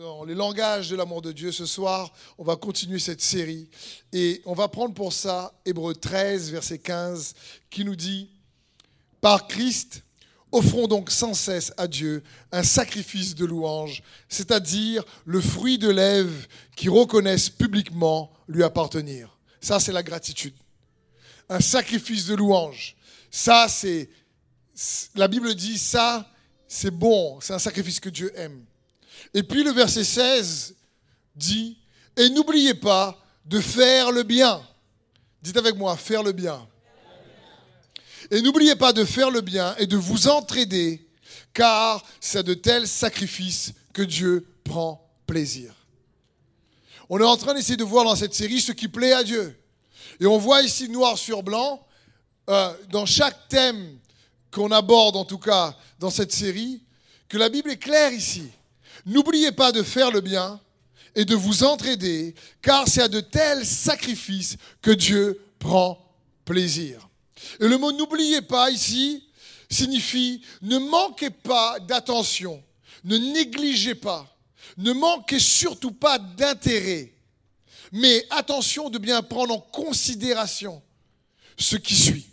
dans les langages de l'amour de Dieu. Ce soir, on va continuer cette série et on va prendre pour ça Hébreu 13, verset 15, qui nous dit, Par Christ, offrons donc sans cesse à Dieu un sacrifice de louange, c'est-à-dire le fruit de lèvres qui reconnaissent publiquement lui appartenir. Ça, c'est la gratitude. Un sacrifice de louange. Ça, c'est... La Bible dit ça, c'est bon, c'est un sacrifice que Dieu aime. Et puis le verset 16 dit, et n'oubliez pas de faire le bien. Dites avec moi, faire le bien. Et n'oubliez pas de faire le bien et de vous entraider, car c'est de tels sacrifices que Dieu prend plaisir. On est en train d'essayer de voir dans cette série ce qui plaît à Dieu. Et on voit ici noir sur blanc, euh, dans chaque thème qu'on aborde en tout cas dans cette série, que la Bible est claire ici. N'oubliez pas de faire le bien et de vous entraider, car c'est à de tels sacrifices que Dieu prend plaisir. Et le mot n'oubliez pas ici signifie ne manquez pas d'attention, ne négligez pas, ne manquez surtout pas d'intérêt, mais attention de bien prendre en considération ce qui suit.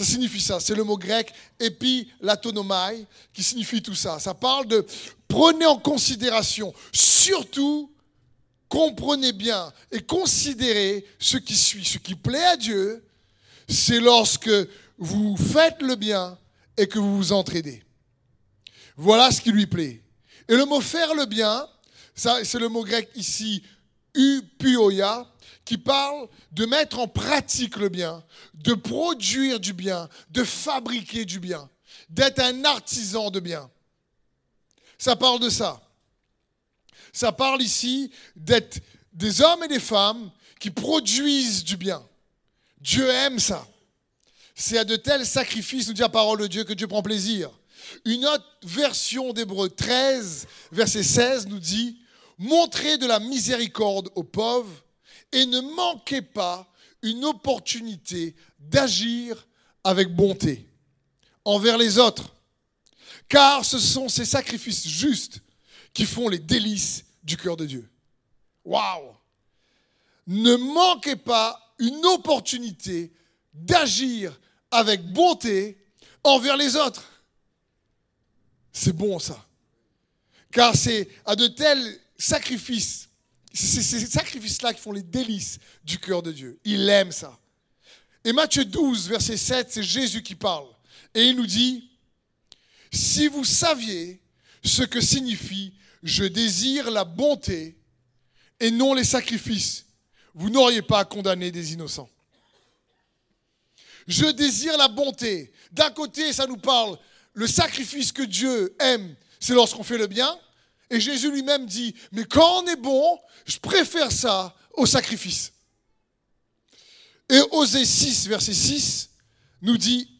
Ça signifie ça. C'est le mot grec epilatonomai qui signifie tout ça. Ça parle de prenez en considération, surtout comprenez bien et considérez ce qui suit. Ce qui plaît à Dieu, c'est lorsque vous faites le bien et que vous vous entraidez. Voilà ce qui lui plaît. Et le mot faire le bien, c'est le mot grec ici, upuoya, qui parle de mettre en pratique le bien, de produire du bien, de fabriquer du bien, d'être un artisan de bien. Ça parle de ça. Ça parle ici d'être des hommes et des femmes qui produisent du bien. Dieu aime ça. C'est à de tels sacrifices, nous dit la parole de Dieu, que Dieu prend plaisir. Une autre version d'Hébreu 13, verset 16, nous dit Montrez de la miséricorde aux pauvres et ne manquez pas une opportunité d'agir avec bonté envers les autres. Car ce sont ces sacrifices justes qui font les délices du cœur de Dieu. Waouh Ne manquez pas une opportunité d'agir avec bonté envers les autres. C'est bon ça. Car c'est à de tels sacrifices c'est ces sacrifices-là qui font les délices du cœur de Dieu. Il aime ça. Et Matthieu 12, verset 7, c'est Jésus qui parle. Et il nous dit, si vous saviez ce que signifie je désire la bonté et non les sacrifices, vous n'auriez pas à condamner des innocents. Je désire la bonté. D'un côté, ça nous parle, le sacrifice que Dieu aime, c'est lorsqu'on fait le bien. Et Jésus lui-même dit, mais quand on est bon, je préfère ça au sacrifice. Et Osée 6, verset 6, nous dit,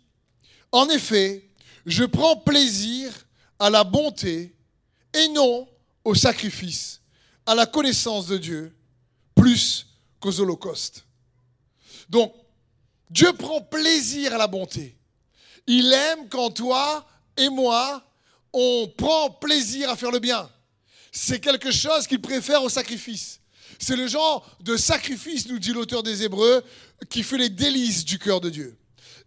en effet, je prends plaisir à la bonté et non au sacrifice, à la connaissance de Dieu, plus qu'aux holocaustes. Donc, Dieu prend plaisir à la bonté. Il aime quand toi et moi, on prend plaisir à faire le bien c'est quelque chose qu'il préfère au sacrifice. C'est le genre de sacrifice, nous dit l'auteur des Hébreux, qui fait les délices du cœur de Dieu.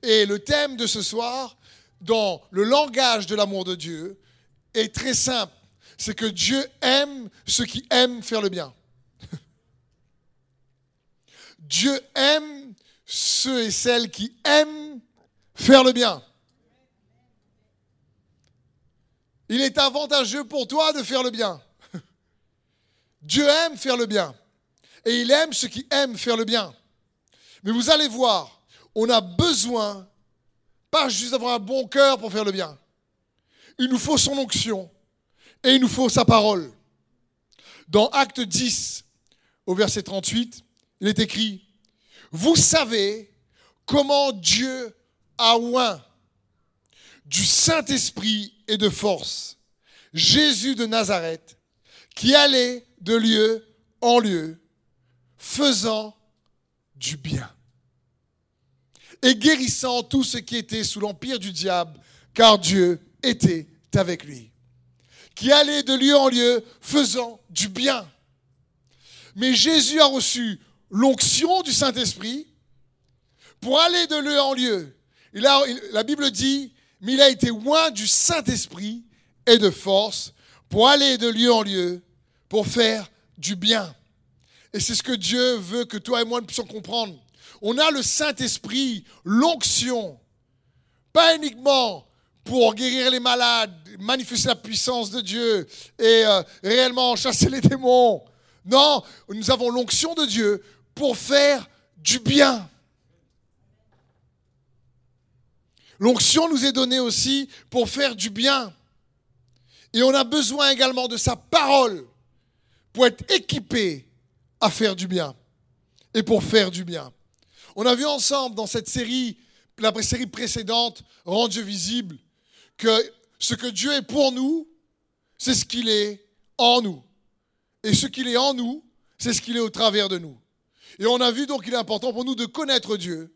Et le thème de ce soir, dans le langage de l'amour de Dieu, est très simple. C'est que Dieu aime ceux qui aiment faire le bien. Dieu aime ceux et celles qui aiment faire le bien. Il est avantageux pour toi de faire le bien. Dieu aime faire le bien. Et il aime ceux qui aiment faire le bien. Mais vous allez voir, on a besoin, pas juste d'avoir un bon cœur pour faire le bien. Il nous faut son onction et il nous faut sa parole. Dans Acte 10, au verset 38, il est écrit, Vous savez comment Dieu a oint du Saint-Esprit et de force Jésus de Nazareth, qui allait de lieu en lieu, faisant du bien et guérissant tout ce qui était sous l'empire du diable, car Dieu était avec lui. qui allait de lieu en lieu faisant du bien. Mais Jésus a reçu l'onction du Saint-Esprit pour aller de lieu en lieu. Et là, la Bible dit, mais il a été loin du Saint-Esprit et de force pour aller de lieu en lieu, pour faire du bien. Et c'est ce que Dieu veut que toi et moi puissions comprendre. On a le Saint-Esprit, l'onction, pas uniquement pour guérir les malades, manifester la puissance de Dieu et euh, réellement chasser les démons. Non, nous avons l'onction de Dieu pour faire du bien. L'onction nous est donnée aussi pour faire du bien. Et on a besoin également de sa parole pour être équipé à faire du bien et pour faire du bien. On a vu ensemble dans cette série, la série précédente, Rend Dieu visible, que ce que Dieu est pour nous, c'est ce qu'il est en nous. Et ce qu'il est en nous, c'est ce qu'il est au travers de nous. Et on a vu donc qu'il est important pour nous de connaître Dieu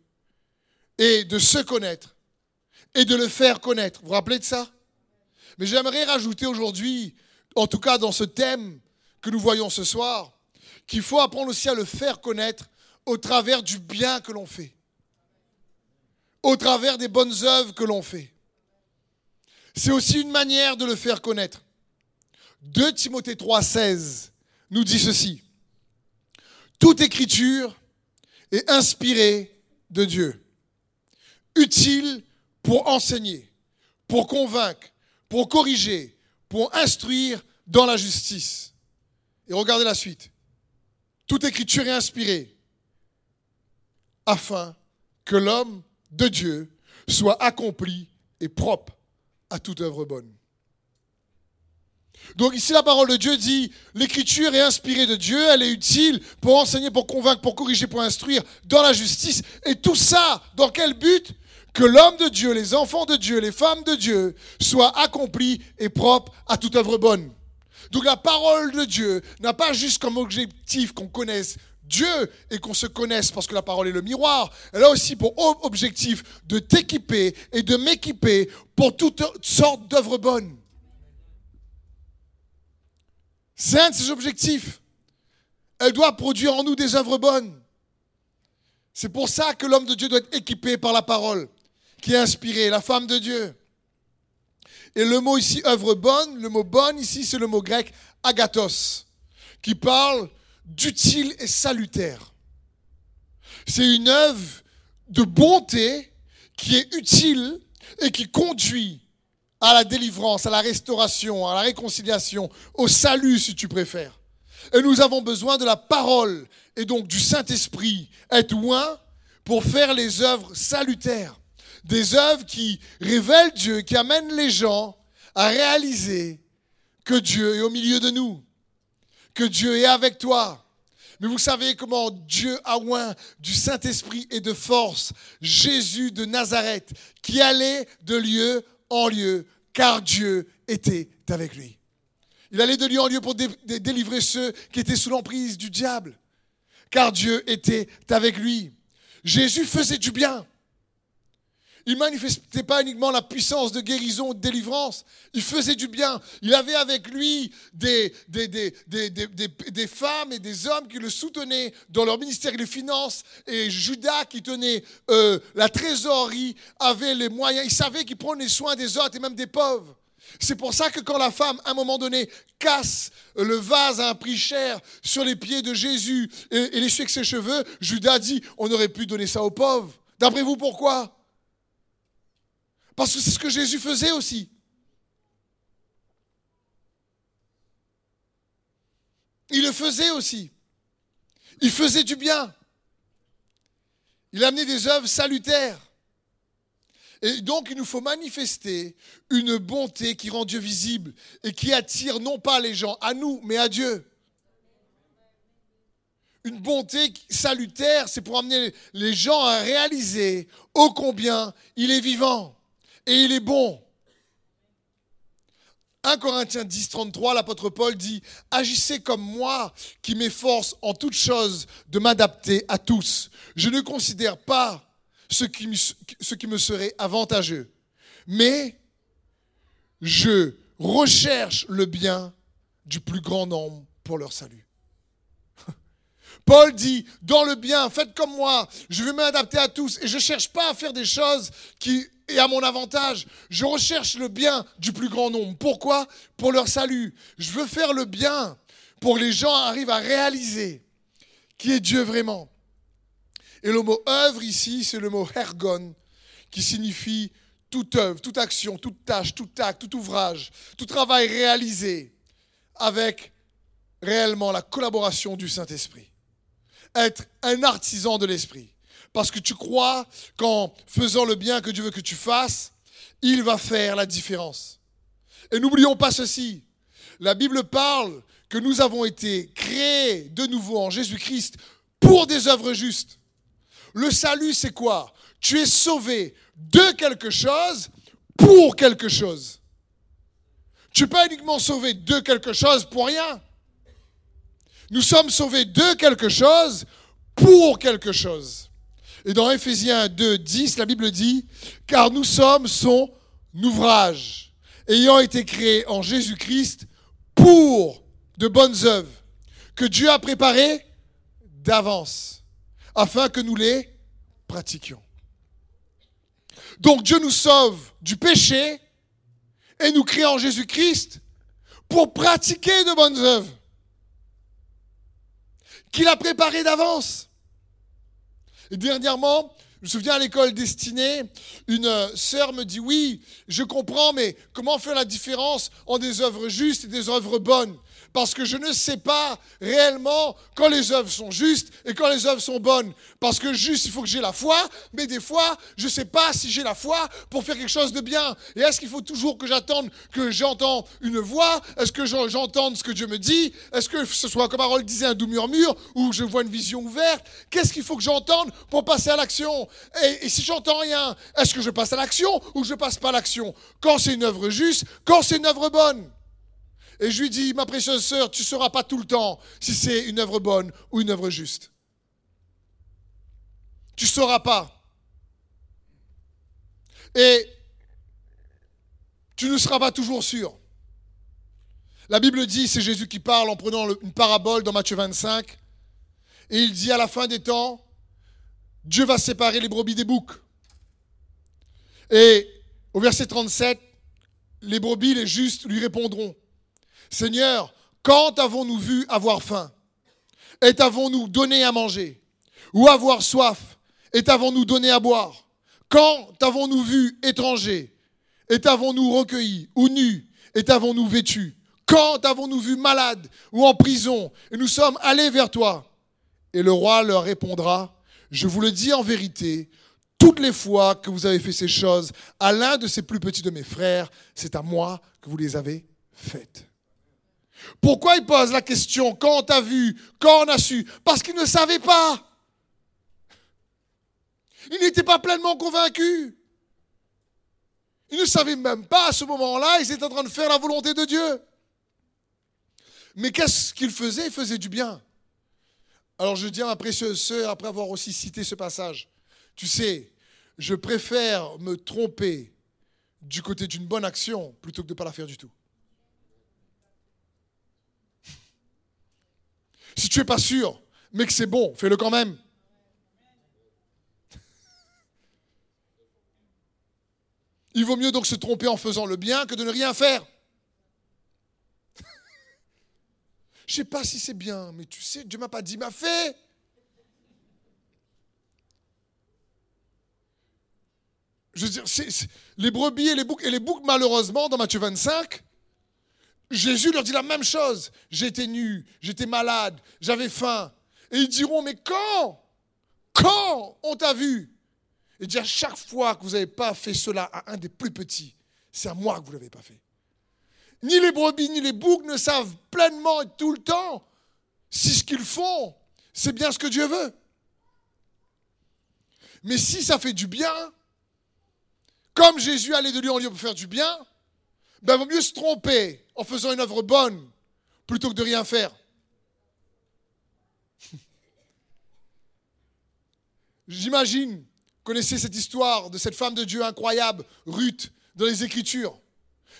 et de se connaître et de le faire connaître. Vous vous rappelez de ça? Mais j'aimerais rajouter aujourd'hui, en tout cas dans ce thème que nous voyons ce soir, qu'il faut apprendre aussi à le faire connaître au travers du bien que l'on fait, au travers des bonnes œuvres que l'on fait. C'est aussi une manière de le faire connaître. 2 Timothée 3,16 nous dit ceci. Toute écriture est inspirée de Dieu, utile pour enseigner, pour convaincre, pour corriger, pour instruire dans la justice. Et regardez la suite. Toute écriture est inspirée afin que l'homme de Dieu soit accompli et propre à toute œuvre bonne. Donc ici la parole de Dieu dit, l'écriture est inspirée de Dieu, elle est utile pour enseigner, pour convaincre, pour corriger, pour instruire dans la justice. Et tout ça, dans quel but? Que l'homme de Dieu, les enfants de Dieu, les femmes de Dieu soient accomplis et propres à toute œuvre bonne. Donc la parole de Dieu n'a pas juste comme objectif qu'on connaisse Dieu et qu'on se connaisse parce que la parole est le miroir. Elle a aussi pour objectif de t'équiper et de m'équiper pour toutes sortes d'œuvres bonnes. C'est un de ses objectifs. Elle doit produire en nous des œuvres bonnes. C'est pour ça que l'homme de Dieu doit être équipé par la parole qui est inspirée, la femme de Dieu. Et le mot ici, œuvre bonne, le mot bonne ici, c'est le mot grec agathos, qui parle d'utile et salutaire. C'est une œuvre de bonté qui est utile et qui conduit à la délivrance, à la restauration, à la réconciliation, au salut si tu préfères. Et nous avons besoin de la parole et donc du Saint-Esprit, être loin pour faire les œuvres salutaires. Des œuvres qui révèlent Dieu, qui amènent les gens à réaliser que Dieu est au milieu de nous que Dieu est avec toi. Mais vous savez comment Dieu a oint du Saint-Esprit et de force Jésus de Nazareth, qui allait de lieu en lieu, car Dieu était avec lui. Il allait de lieu en lieu pour délivrer ceux qui étaient sous l'emprise du diable, car Dieu était avec lui. Jésus faisait du bien. Il manifestait pas uniquement la puissance de guérison, de délivrance. Il faisait du bien. Il avait avec lui des, des, des, des, femmes et des hommes qui le soutenaient dans leur ministère des Finances. Et Judas, qui tenait euh, la trésorerie, avait les moyens. Il savait qu'il prenait soin des autres et même des pauvres. C'est pour ça que quand la femme, à un moment donné, casse le vase à un prix cher sur les pieds de Jésus et, et les avec ses cheveux, Judas dit, on aurait pu donner ça aux pauvres. D'après vous, pourquoi? Parce que c'est ce que Jésus faisait aussi. Il le faisait aussi. Il faisait du bien. Il amenait des œuvres salutaires. Et donc, il nous faut manifester une bonté qui rend Dieu visible et qui attire non pas les gens à nous, mais à Dieu. Une bonté salutaire, c'est pour amener les gens à réaliser ô combien il est vivant et il est bon. 1 Corinthiens 10, 33, l'apôtre Paul dit Agissez comme moi qui m'efforce en toutes choses de m'adapter à tous. Je ne considère pas ce qui, me, serait avantageux, mais je recherchent le bien du plus grand nombre pour leur salut. Paul dit, dans le bien, faites comme moi, je vais m'adapter à tous et je ne cherche pas à faire des choses qui est à mon avantage. Je recherche le bien du plus grand nombre. Pourquoi? Pour leur salut. Je veux faire le bien pour que les gens arrivent à réaliser qui est Dieu vraiment. Et le mot œuvre ici, c'est le mot ergon, qui signifie toute œuvre, toute action, toute tâche, tout acte, tout ouvrage, tout travail réalisé avec réellement la collaboration du Saint-Esprit. Être un artisan de l'Esprit. Parce que tu crois qu'en faisant le bien que Dieu veut que tu fasses, il va faire la différence. Et n'oublions pas ceci. La Bible parle que nous avons été créés de nouveau en Jésus-Christ pour des œuvres justes. Le salut, c'est quoi? Tu es sauvé de quelque chose pour quelque chose. Tu n'es pas uniquement sauvé de quelque chose pour rien. Nous sommes sauvés de quelque chose pour quelque chose. Et dans Ephésiens 2, 10, la Bible dit, car nous sommes son ouvrage, ayant été créés en Jésus-Christ pour de bonnes œuvres, que Dieu a préparées d'avance, afin que nous les pratiquions. Donc Dieu nous sauve du péché et nous crée en Jésus-Christ pour pratiquer de bonnes œuvres qu'il a préparées d'avance. Et dernièrement, je me souviens à l'école destinée, une sœur me dit oui, je comprends, mais comment faire la différence entre des œuvres justes et des œuvres bonnes? Parce que je ne sais pas réellement quand les œuvres sont justes et quand les œuvres sont bonnes. Parce que juste, il faut que j'ai la foi, mais des fois, je ne sais pas si j'ai la foi pour faire quelque chose de bien. Et est-ce qu'il faut toujours que j'attende que j'entende une voix? Est-ce que j'entende ce que Dieu me dit? Est-ce que ce soit, comme Harold disait, un doux murmure ou je vois une vision ouverte? Qu'est-ce qu'il faut que j'entende pour passer à l'action? Et, si j'entends rien, est-ce que je passe à l'action ou je passe pas à l'action? Quand c'est une œuvre juste, quand c'est une œuvre bonne et je lui dis, ma précieuse sœur, tu ne sauras pas tout le temps si c'est une œuvre bonne ou une œuvre juste. Tu ne sauras pas. Et tu ne seras pas toujours sûr. La Bible dit, c'est Jésus qui parle en prenant une parabole dans Matthieu 25. Et il dit à la fin des temps, Dieu va séparer les brebis des boucs. Et au verset 37, les brebis, les justes, lui répondront, Seigneur, quand avons-nous vu avoir faim? Et t'avons-nous donné à manger? Ou avoir soif? Et t'avons-nous donné à boire? Quand avons-nous vu étranger Et t'avons-nous recueilli Ou nu? Et t'avons-nous vêtu? Quand avons-nous vu malade ou en prison? Et nous sommes allés vers toi. Et le roi leur répondra, je vous le dis en vérité, toutes les fois que vous avez fait ces choses à l'un de ces plus petits de mes frères, c'est à moi que vous les avez faites. Pourquoi il pose la question quand on t'a vu, quand on a su? Parce qu'il ne savait pas. Il n'était pas pleinement convaincu. Il ne savait même pas à ce moment-là, il était en train de faire la volonté de Dieu. Mais qu'est-ce qu'il faisait? Il faisait du bien. Alors je dis à ma précieuse sœur, après avoir aussi cité ce passage, tu sais, je préfère me tromper du côté d'une bonne action plutôt que de ne pas la faire du tout. Si tu n'es pas sûr, mais que c'est bon, fais-le quand même. Il vaut mieux donc se tromper en faisant le bien que de ne rien faire. Je ne sais pas si c'est bien, mais tu sais, Dieu m'a pas dit, m'a fait. Je veux dire, les brebis et les boucs, et les boucs, malheureusement, dans Matthieu 25, Jésus leur dit la même chose. J'étais nu, j'étais malade, j'avais faim. Et ils diront, mais quand? Quand on t'a vu? Et dit, à chaque fois que vous n'avez pas fait cela à un des plus petits, c'est à moi que vous ne l'avez pas fait. Ni les brebis, ni les boucs ne savent pleinement et tout le temps si ce qu'ils font, c'est bien ce que Dieu veut. Mais si ça fait du bien, comme Jésus allait de lieu en lieu pour faire du bien, ben, il vaut mieux se tromper en faisant une œuvre bonne plutôt que de rien faire. J'imagine, connaissez cette histoire de cette femme de Dieu incroyable, Ruth, dans les Écritures.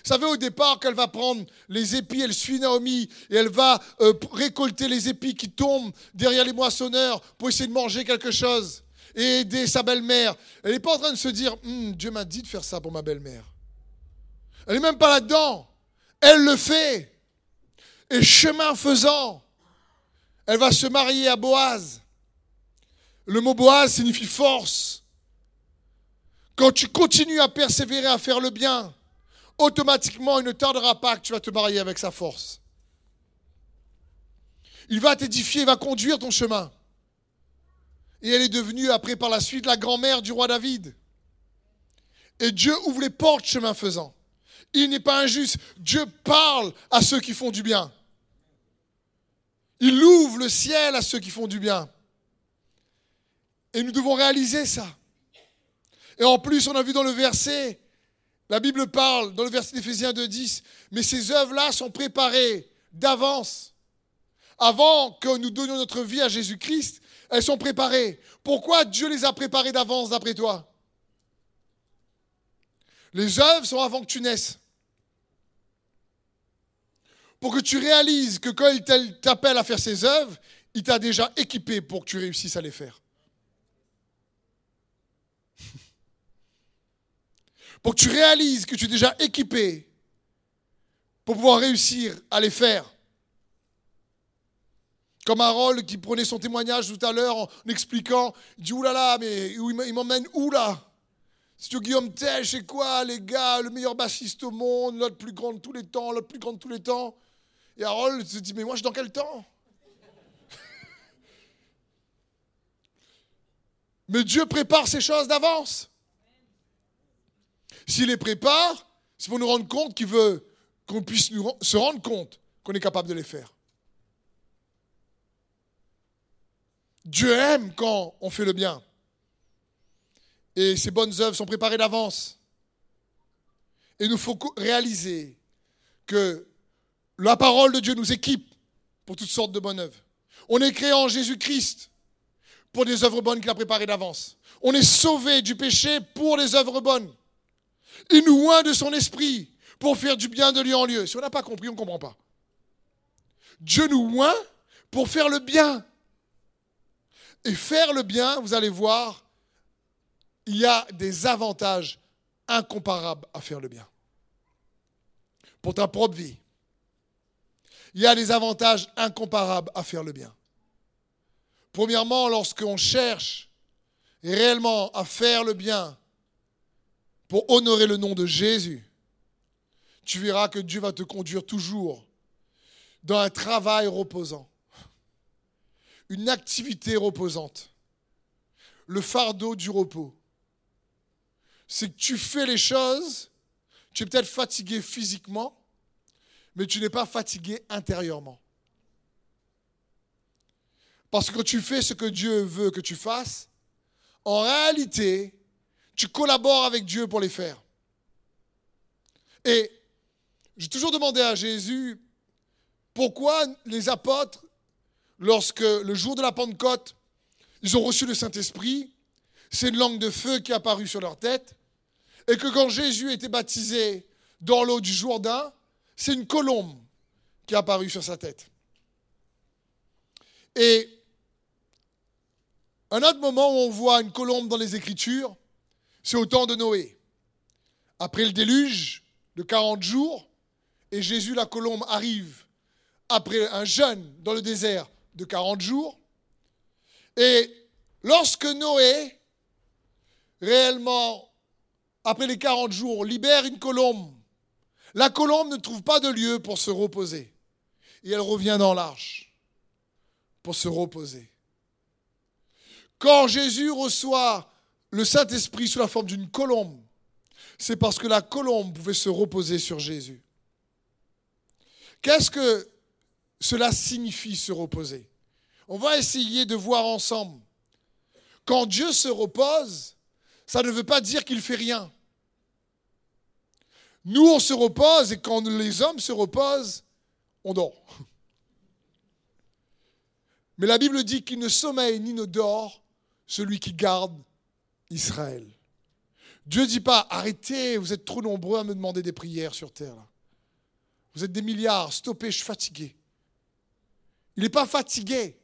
Vous savez, au départ, qu'elle va prendre les épis, elle suit Naomi et elle va euh, récolter les épis qui tombent derrière les moissonneurs pour essayer de manger quelque chose et aider sa belle-mère. Elle n'est pas en train de se dire Hum, Dieu m'a dit de faire ça pour ma belle-mère. Elle n'est même pas là-dedans. Elle le fait. Et chemin faisant, elle va se marier à Boaz. Le mot Boaz signifie force. Quand tu continues à persévérer à faire le bien, automatiquement, il ne tardera pas que tu vas te marier avec sa force. Il va t'édifier, il va conduire ton chemin. Et elle est devenue, après par la suite, la grand-mère du roi David. Et Dieu ouvre les portes chemin faisant. Il n'est pas injuste. Dieu parle à ceux qui font du bien. Il ouvre le ciel à ceux qui font du bien. Et nous devons réaliser ça. Et en plus, on a vu dans le verset, la Bible parle, dans le verset d'Éphésiens 2.10, mais ces œuvres-là sont préparées d'avance. Avant que nous donnions notre vie à Jésus-Christ, elles sont préparées. Pourquoi Dieu les a préparées d'avance d'après toi? Les œuvres sont avant que tu naisses. Pour que tu réalises que quand il t'appelle à faire ses œuvres, il t'a déjà équipé pour que tu réussisses à les faire. pour que tu réalises que tu es déjà équipé pour pouvoir réussir à les faire. Comme Harold qui prenait son témoignage tout à l'heure en expliquant, il dit oulala, mais il m'emmène où là? C'est Guillaume Tell, c'est quoi les gars, le meilleur bassiste au monde, l'autre plus grand de tous les temps, l'autre plus grand de tous les temps. Et Harold se dit, mais moi je suis dans quel temps Mais Dieu prépare ces choses d'avance. S'il les prépare, c'est pour nous rendre compte qu'il veut qu'on puisse nous, se rendre compte qu'on est capable de les faire. Dieu aime quand on fait le bien. Et ces bonnes œuvres sont préparées d'avance. Et nous faut réaliser que la parole de Dieu nous équipe pour toutes sortes de bonnes œuvres. On est créé en Jésus-Christ pour des œuvres bonnes qu'il a préparées d'avance. On est sauvé du péché pour des œuvres bonnes. Il nous oint de son esprit pour faire du bien de lieu en lieu. Si on n'a pas compris, on ne comprend pas. Dieu nous oint pour faire le bien. Et faire le bien, vous allez voir, il y a des avantages incomparables à faire le bien. Pour ta propre vie, il y a des avantages incomparables à faire le bien. Premièrement, lorsqu'on cherche réellement à faire le bien, pour honorer le nom de Jésus, tu verras que Dieu va te conduire toujours dans un travail reposant, une activité reposante, le fardeau du repos. C'est que tu fais les choses, tu es peut-être fatigué physiquement, mais tu n'es pas fatigué intérieurement. Parce que tu fais ce que Dieu veut que tu fasses, en réalité, tu collabores avec Dieu pour les faire. Et j'ai toujours demandé à Jésus pourquoi les apôtres, lorsque le jour de la Pentecôte, ils ont reçu le Saint-Esprit, c'est une langue de feu qui est apparue sur leur tête, et que quand Jésus était baptisé dans l'eau du Jourdain, c'est une colombe qui est apparue sur sa tête. Et un autre moment où on voit une colombe dans les Écritures, c'est au temps de Noé. Après le déluge de 40 jours, et Jésus, la colombe, arrive après un jeûne dans le désert de 40 jours. Et lorsque Noé, réellement, après les 40 jours, libère une colombe, la colombe ne trouve pas de lieu pour se reposer. Et elle revient dans l'arche pour se reposer. Quand Jésus reçoit le Saint-Esprit sous la forme d'une colombe, c'est parce que la colombe pouvait se reposer sur Jésus. Qu'est-ce que cela signifie se reposer? On va essayer de voir ensemble. Quand Dieu se repose, ça ne veut pas dire qu'il fait rien. Nous, on se repose et quand les hommes se reposent, on dort. Mais la Bible dit qu'il ne sommeille ni ne dort celui qui garde Israël. Dieu ne dit pas, arrêtez, vous êtes trop nombreux à me demander des prières sur terre. Vous êtes des milliards, stoppez, je suis fatigué. Il n'est pas fatigué.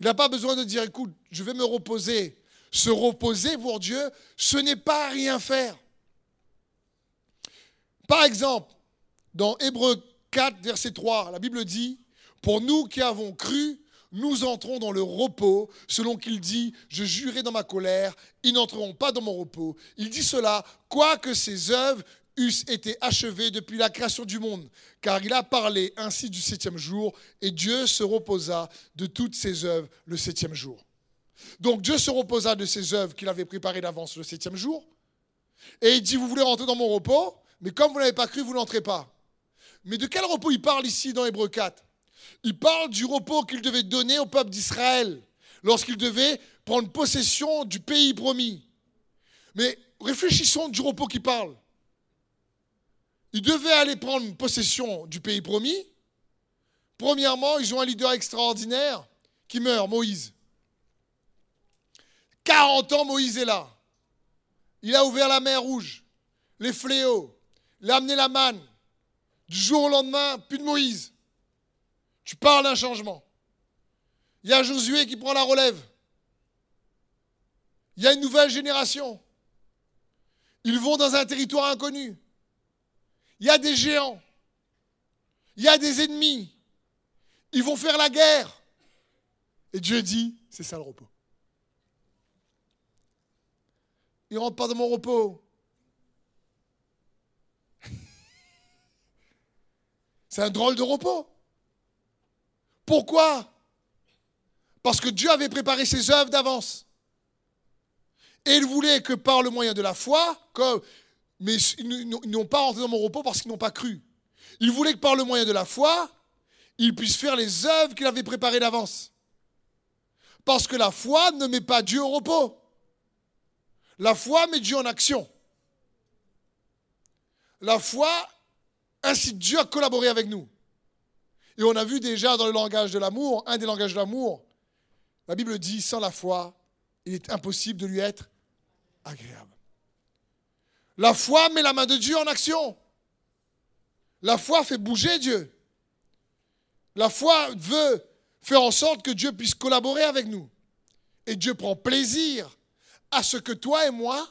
Il n'a pas besoin de dire, écoute, je vais me reposer. Se reposer pour Dieu, ce n'est pas rien faire. Par exemple, dans Hébreu 4, verset 3, la Bible dit, pour nous qui avons cru, nous entrons dans le repos, selon qu'il dit, je jurai dans ma colère, ils n'entreront pas dans mon repos. Il dit cela, quoique ses œuvres eussent été achevées depuis la création du monde, car il a parlé ainsi du septième jour, et Dieu se reposa de toutes ses œuvres le septième jour. Donc Dieu se reposa de ses œuvres qu'il avait préparées d'avance le septième jour, et il dit, vous voulez rentrer dans mon repos, mais comme vous n'avez pas cru, vous n'entrez pas. Mais de quel repos il parle ici dans Hébreu 4 il parle du repos qu'il devait donner au peuple d'Israël lorsqu'il devait prendre possession du pays promis. Mais réfléchissons du repos qu'il parle. Ils devaient aller prendre possession du pays promis. Premièrement, ils ont un leader extraordinaire qui meurt, Moïse. 40 ans, Moïse est là. Il a ouvert la mer rouge, les fléaux, il a amené la manne. Du jour au lendemain, plus de Moïse. Tu parles d'un changement. Il y a Josué qui prend la relève. Il y a une nouvelle génération. Ils vont dans un territoire inconnu. Il y a des géants. Il y a des ennemis. Ils vont faire la guerre. Et Dieu dit, c'est ça le repos. Ils ne rentrent pas dans mon repos. C'est un drôle de repos. Pourquoi? Parce que Dieu avait préparé ses œuvres d'avance. Et il voulait que par le moyen de la foi, comme, mais ils n'ont pas rentré dans mon repos parce qu'ils n'ont pas cru. Il voulait que par le moyen de la foi, ils puissent faire les œuvres qu'il avait préparées d'avance. Parce que la foi ne met pas Dieu au repos. La foi met Dieu en action. La foi incite Dieu à collaborer avec nous. Et on a vu déjà dans le langage de l'amour, un des langages de l'amour, la Bible dit, sans la foi, il est impossible de lui être agréable. La foi met la main de Dieu en action. La foi fait bouger Dieu. La foi veut faire en sorte que Dieu puisse collaborer avec nous. Et Dieu prend plaisir à ce que toi et moi,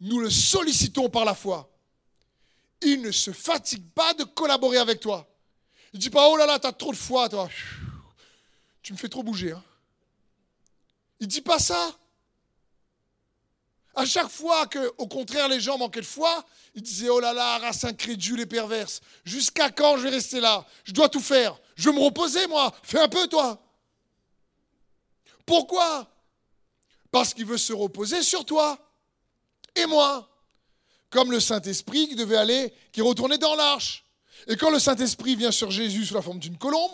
nous le sollicitons par la foi. Il ne se fatigue pas de collaborer avec toi. Il dit pas, oh là là, t'as trop de foi, toi. Tu me fais trop bouger. Hein. Il dit pas ça. À chaque fois que, au contraire, les gens manquaient de foi, il disait, oh là là, race incrédule et perverse. Jusqu'à quand je vais rester là? Je dois tout faire. Je vais me reposer, moi. Fais un peu, toi. Pourquoi? Parce qu'il veut se reposer sur toi et moi. Comme le Saint-Esprit qui devait aller, qui retournait dans l'arche. Et quand le Saint-Esprit vient sur Jésus sous la forme d'une colombe,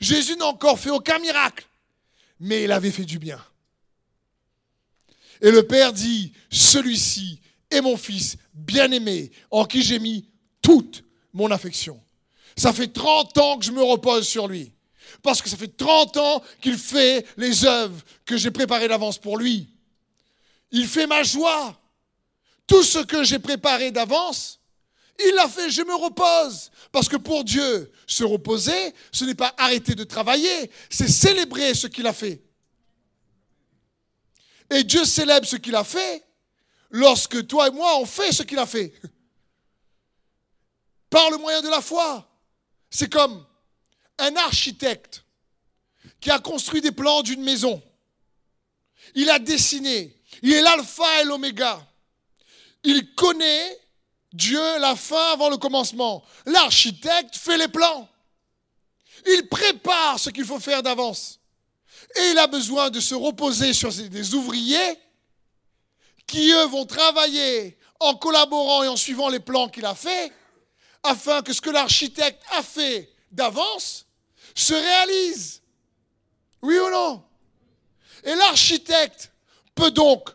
Jésus n'a encore fait aucun miracle, mais il avait fait du bien. Et le Père dit, celui-ci est mon Fils bien-aimé, en qui j'ai mis toute mon affection. Ça fait 30 ans que je me repose sur lui. Parce que ça fait 30 ans qu'il fait les œuvres que j'ai préparées d'avance pour lui. Il fait ma joie. Tout ce que j'ai préparé d'avance, il l'a fait, je me repose. Parce que pour Dieu, se reposer, ce n'est pas arrêter de travailler, c'est célébrer ce qu'il a fait. Et Dieu célèbre ce qu'il a fait lorsque toi et moi, on fait ce qu'il a fait. Par le moyen de la foi. C'est comme un architecte qui a construit des plans d'une maison. Il a dessiné. Il est l'alpha et l'oméga. Il connaît Dieu, la fin avant le commencement. L'architecte fait les plans. Il prépare ce qu'il faut faire d'avance. Et il a besoin de se reposer sur des ouvriers qui, eux, vont travailler en collaborant et en suivant les plans qu'il a faits, afin que ce que l'architecte a fait d'avance se réalise. Oui ou non? Et l'architecte peut donc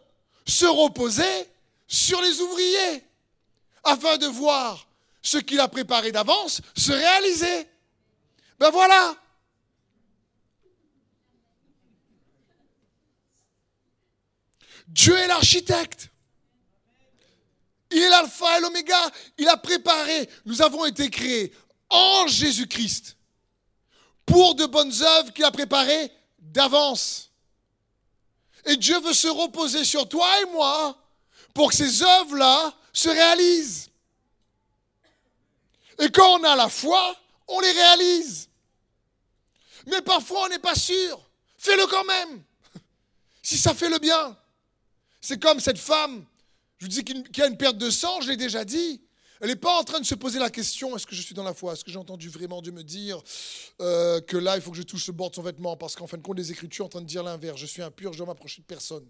se reposer sur les ouvriers afin de voir ce qu'il a préparé d'avance se réaliser. Ben voilà. Dieu est l'architecte. Il est l'alpha et l'oméga. Il a préparé. Nous avons été créés en Jésus-Christ pour de bonnes œuvres qu'il a préparées d'avance. Et Dieu veut se reposer sur toi et moi pour que ces œuvres-là se réalisent. Et quand on a la foi, on les réalise. Mais parfois, on n'est pas sûr. Fais-le quand même. Si ça fait le bien. C'est comme cette femme, je vous dis qu'il a une perte de sang, je l'ai déjà dit. Elle n'est pas en train de se poser la question est-ce que je suis dans la foi? Est-ce que j'ai entendu vraiment Dieu me dire euh, que là, il faut que je touche le bord de son vêtement? Parce qu'en fin de compte, les Écritures sont en train de dire l'inverse je suis impur, je dois m'approcher de personne.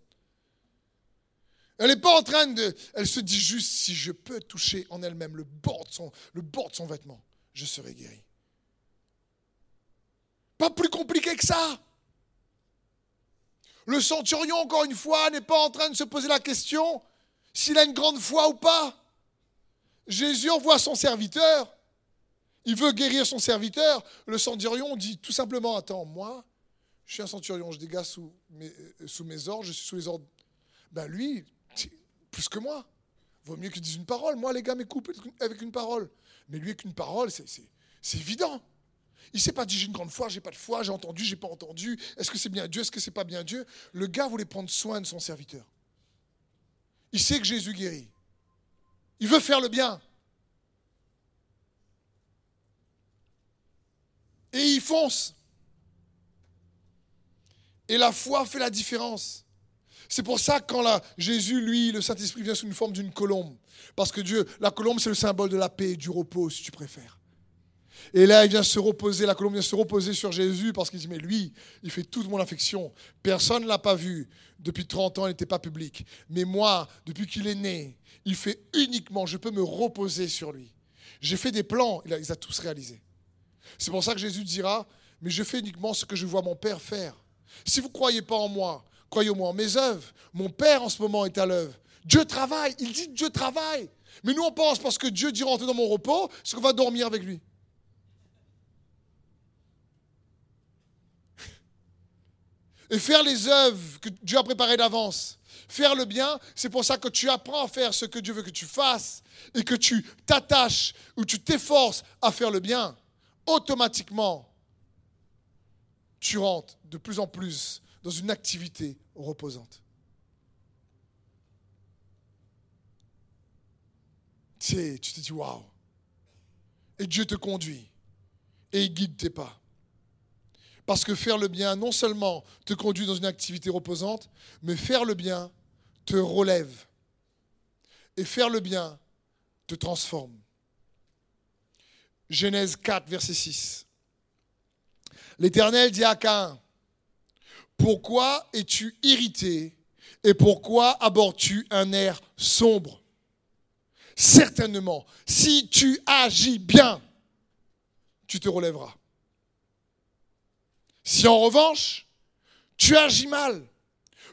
Elle n'est pas en train de. Elle se dit juste si je peux toucher en elle-même le bord de son, vêtement, je serai guéri. Pas plus compliqué que ça. Le centurion, encore une fois, n'est pas en train de se poser la question s'il a une grande foi ou pas. Jésus envoie son serviteur. Il veut guérir son serviteur. Le centurion dit tout simplement Attends, moi, je suis un centurion, je dégage sous mes, euh, sous mes ordres, je suis sous les ordres. Ben lui, plus que moi. Vaut mieux qu'il dise une parole. Moi, les gars m'écoutent avec une parole. Mais lui, avec une parole, c'est évident. Il ne s'est pas dit j'ai une grande foi, j'ai pas de foi, j'ai entendu, j'ai pas entendu. Est-ce que c'est bien Dieu, est-ce que c'est pas bien Dieu? Le gars voulait prendre soin de son serviteur. Il sait que Jésus guérit. Il veut faire le bien. Et il fonce. Et la foi fait la différence. C'est pour ça que quand la, Jésus, lui, le Saint-Esprit vient sous une forme d'une colombe. Parce que Dieu, la colombe, c'est le symbole de la paix du repos, si tu préfères. Et là, il vient se reposer, la colombe vient se reposer sur Jésus parce qu'il dit, mais lui, il fait toute mon affection. Personne ne l'a pas vu. Depuis 30 ans, il n'était pas public. Mais moi, depuis qu'il est né, il fait uniquement, je peux me reposer sur lui. J'ai fait des plans, il a, a tous réalisés. C'est pour ça que Jésus dira, mais je fais uniquement ce que je vois mon Père faire. Si vous ne croyez pas en moi, croyez moi en mes œuvres. Mon Père en ce moment est à l'œuvre. Dieu travaille, il dit Dieu travaille. Mais nous on pense parce que Dieu dit rentrer dans mon repos, c'est qu'on va dormir avec lui. Et faire les œuvres que Dieu a préparées d'avance, faire le bien, c'est pour ça que tu apprends à faire ce que Dieu veut que tu fasses et que tu t'attaches ou tu t'efforces à faire le bien. Automatiquement, tu rentres de plus en plus dans une activité reposante. Tu sais, tu te dis waouh. Et Dieu te conduit et il guide tes pas. Parce que faire le bien, non seulement te conduit dans une activité reposante, mais faire le bien te relève. Et faire le bien te transforme. Genèse 4, verset 6. L'Éternel dit à Cain, pourquoi es-tu irrité et pourquoi abordes-tu un air sombre? Certainement, si tu agis bien, tu te relèveras. Si en revanche, tu agis mal,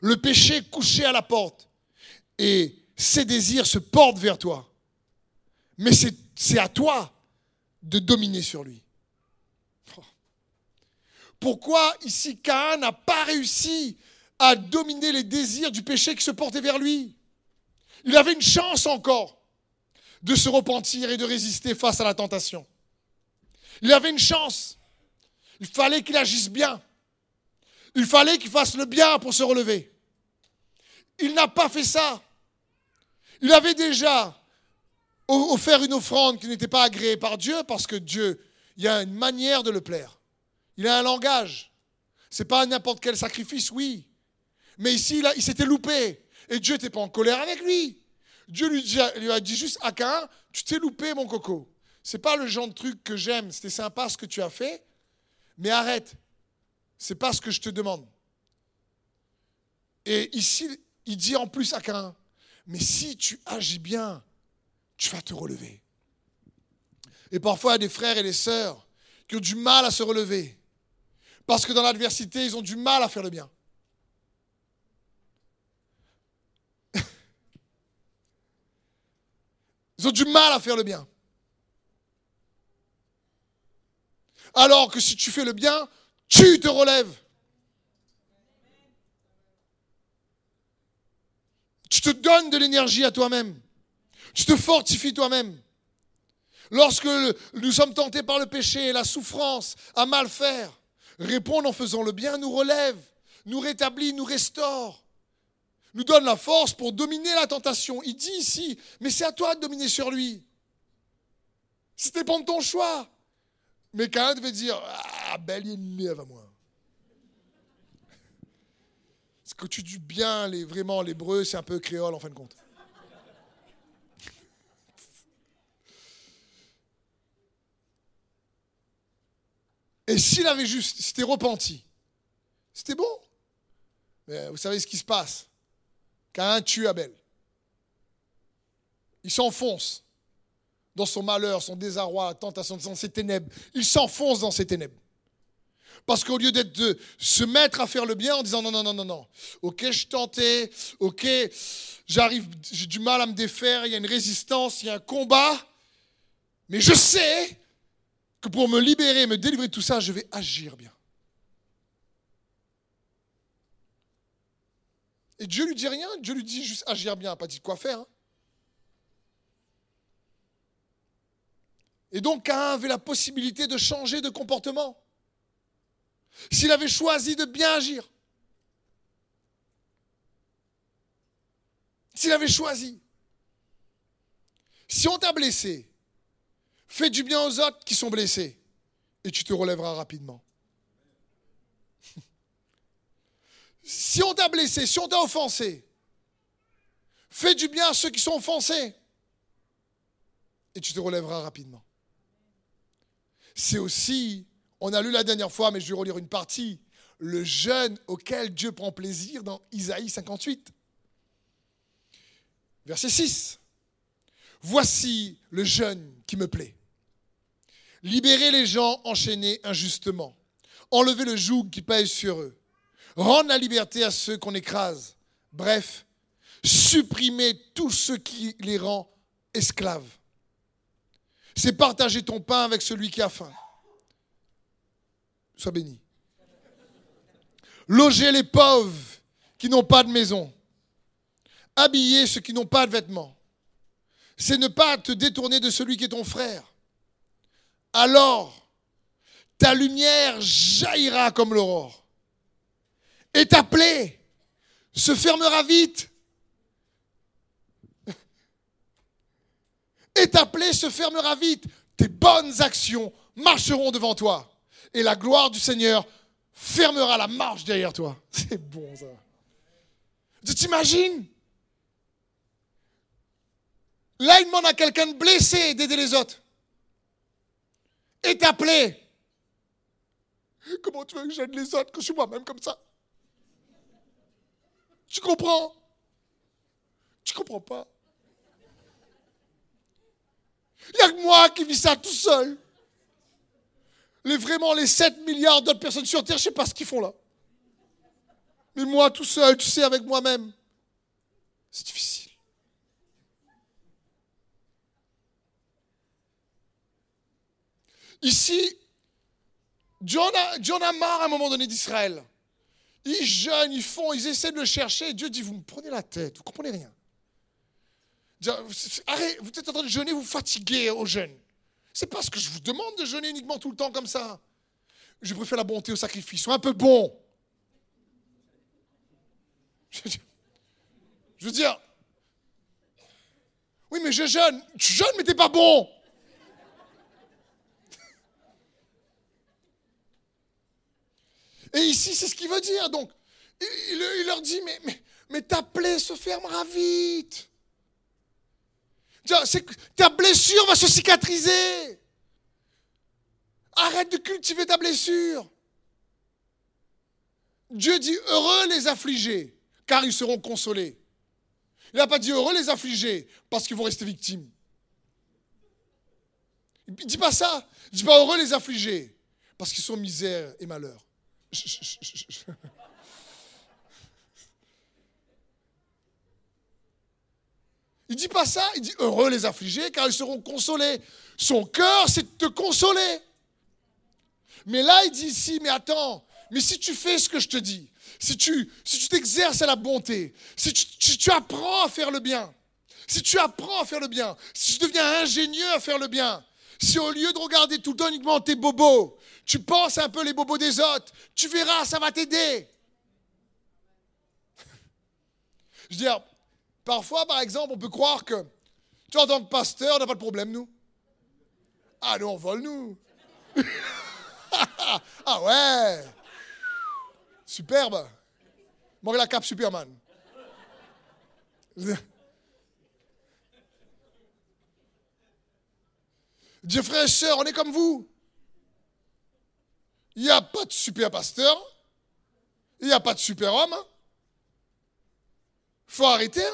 le péché est couché à la porte et ses désirs se portent vers toi, mais c'est à toi de dominer sur lui. Pourquoi ici Cain n'a pas réussi à dominer les désirs du péché qui se portaient vers lui Il avait une chance encore de se repentir et de résister face à la tentation. Il avait une chance. Il fallait qu'il agisse bien. Il fallait qu'il fasse le bien pour se relever. Il n'a pas fait ça. Il avait déjà offert une offrande qui n'était pas agréée par Dieu parce que Dieu, il y a une manière de le plaire. Il a un langage. C'est pas n'importe quel sacrifice, oui. Mais ici, il, s'était loupé. Et Dieu n'était pas en colère avec lui. Dieu lui, lui a dit juste à Cain, tu t'es loupé, mon coco. C'est pas le genre de truc que j'aime. C'était sympa ce que tu as fait. Mais arrête. C'est pas ce que je te demande. Et ici, il dit en plus à Cain, mais si tu agis bien, tu vas te relever. Et parfois, il y a des frères et des sœurs qui ont du mal à se relever. Parce que dans l'adversité, ils ont du mal à faire le bien. Ils ont du mal à faire le bien. Alors que si tu fais le bien, tu te relèves. Tu te donnes de l'énergie à toi-même. Tu te fortifies toi-même. Lorsque nous sommes tentés par le péché, la souffrance, à mal faire, répondre en faisant le bien nous relève, nous rétablit, nous restaure, nous donne la force pour dominer la tentation. Il dit ici, mais c'est à toi de dominer sur lui. C'est dépend de ton choix. Mais quelqu'un devait dire, ah, belle ennemi avant moi. Ce que tu dis bien, les, vraiment, l'hébreu, c'est un peu créole en fin de compte. Et s'il avait juste, s'était repenti, c'était bon. Mais vous savez ce qui se passe? Cain tue Abel. Il s'enfonce dans son malheur, son désarroi, la tentation, dans ses ténèbres. Il s'enfonce dans ses ténèbres. Parce qu'au lieu d'être de se mettre à faire le bien en disant non, non, non, non, non, ok, je tentais, ok, j'arrive, j'ai du mal à me défaire, il y a une résistance, il y a un combat, mais je sais que pour me libérer, me délivrer de tout ça, je vais agir bien. Et Dieu lui dit rien, Dieu lui dit juste agir bien, pas dit quoi faire. Hein. Et donc Cain avait la possibilité de changer de comportement. S'il avait choisi de bien agir. S'il avait choisi. Si on t'a blessé, fais du bien aux autres qui sont blessés et tu te relèveras rapidement. Si on t'a blessé, si on t'a offensé, fais du bien à ceux qui sont offensés et tu te relèveras rapidement. C'est aussi, on a lu la dernière fois, mais je vais relire une partie, le jeûne auquel Dieu prend plaisir dans Isaïe 58. Verset 6. Voici le jeûne qui me plaît. Libérez les gens enchaînés injustement. Enlevez le joug qui pèse sur eux Rendre la liberté à ceux qu'on écrase. Bref, supprimer tout ce qui les rend esclaves. C'est partager ton pain avec celui qui a faim. Sois béni. Loger les pauvres qui n'ont pas de maison. Habiller ceux qui n'ont pas de vêtements. C'est ne pas te détourner de celui qui est ton frère. Alors, ta lumière jaillira comme l'aurore est appelé se fermera vite. Est appelé se fermera vite. Tes bonnes actions marcheront devant toi. Et la gloire du Seigneur fermera la marche derrière toi. C'est bon ça. Tu t'imagines? Là, il demande à quelqu'un de blessé d'aider les autres. Est appelé. Comment tu veux que j'aide les autres quand je suis moi-même comme ça? Tu comprends? Tu comprends pas? Il n'y a que moi qui vis ça tout seul. Les, vraiment, les 7 milliards d'autres personnes sur Terre, je ne sais pas ce qu'ils font là. Mais moi tout seul, tu sais, avec moi-même, c'est difficile. Ici, John a, a marre à un moment donné d'Israël. Ils jeûnent, ils font, ils essaient de le chercher. Dieu dit, vous me prenez la tête, vous ne comprenez rien. Arrête, vous êtes en train de jeûner, vous fatiguez au jeûne. C'est pas ce que je vous demande de jeûner uniquement tout le temps comme ça. Je préfère la bonté au sacrifice. Sois un peu bon. Je veux dire, oui, mais je jeûne. Tu jeûnes, mais t'es pas bon. Et ici, c'est ce qu'il veut dire. Donc, il, leur dit, mais, mais, mais ta plaie se fermera vite. Ta blessure va se cicatriser. Arrête de cultiver ta blessure. Dieu dit heureux les affligés, car ils seront consolés. Il n'a pas dit heureux les affligés, parce qu'ils vont rester victimes. Il ne dit pas ça. Il ne dit pas heureux les affligés, parce qu'ils sont misère et malheur. Il dit pas ça, il dit heureux les affligés car ils seront consolés. Son cœur, c'est de te consoler. Mais là, il dit ici, mais attends, mais si tu fais ce que je te dis, si tu t'exerces à la bonté, si tu, apprends à faire le bien, si tu apprends à faire le bien, si tu deviens ingénieux à faire le bien, si au lieu de regarder tout le temps uniquement tes bobos, tu penses un peu les bobos des autres, tu verras, ça va t'aider. Je veux dire, parfois, par exemple, on peut croire que, tu vois, en tant que pasteur, on n'a pas de problème, nous. Ah, nous, on vole, nous. ah ouais. Superbe. Moi, la cape Superman. Dieu frère et sœur, on est comme vous. Il n'y a pas de super pasteur. Il n'y a pas de super homme. Il faut arrêter.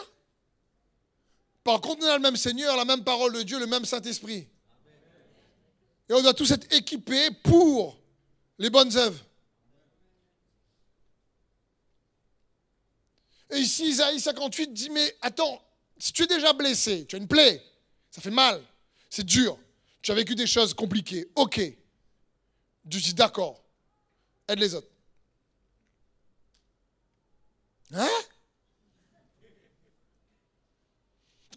Par contre, on a le même Seigneur, la même parole de Dieu, le même Saint-Esprit. Et on doit tous être équipés pour les bonnes œuvres. Et ici, Isaïe 58 dit, mais attends, si tu es déjà blessé, tu as une plaie, ça fait mal, c'est dur, tu as vécu des choses compliquées, ok. Dieu dit, d'accord, aide les autres. Hein?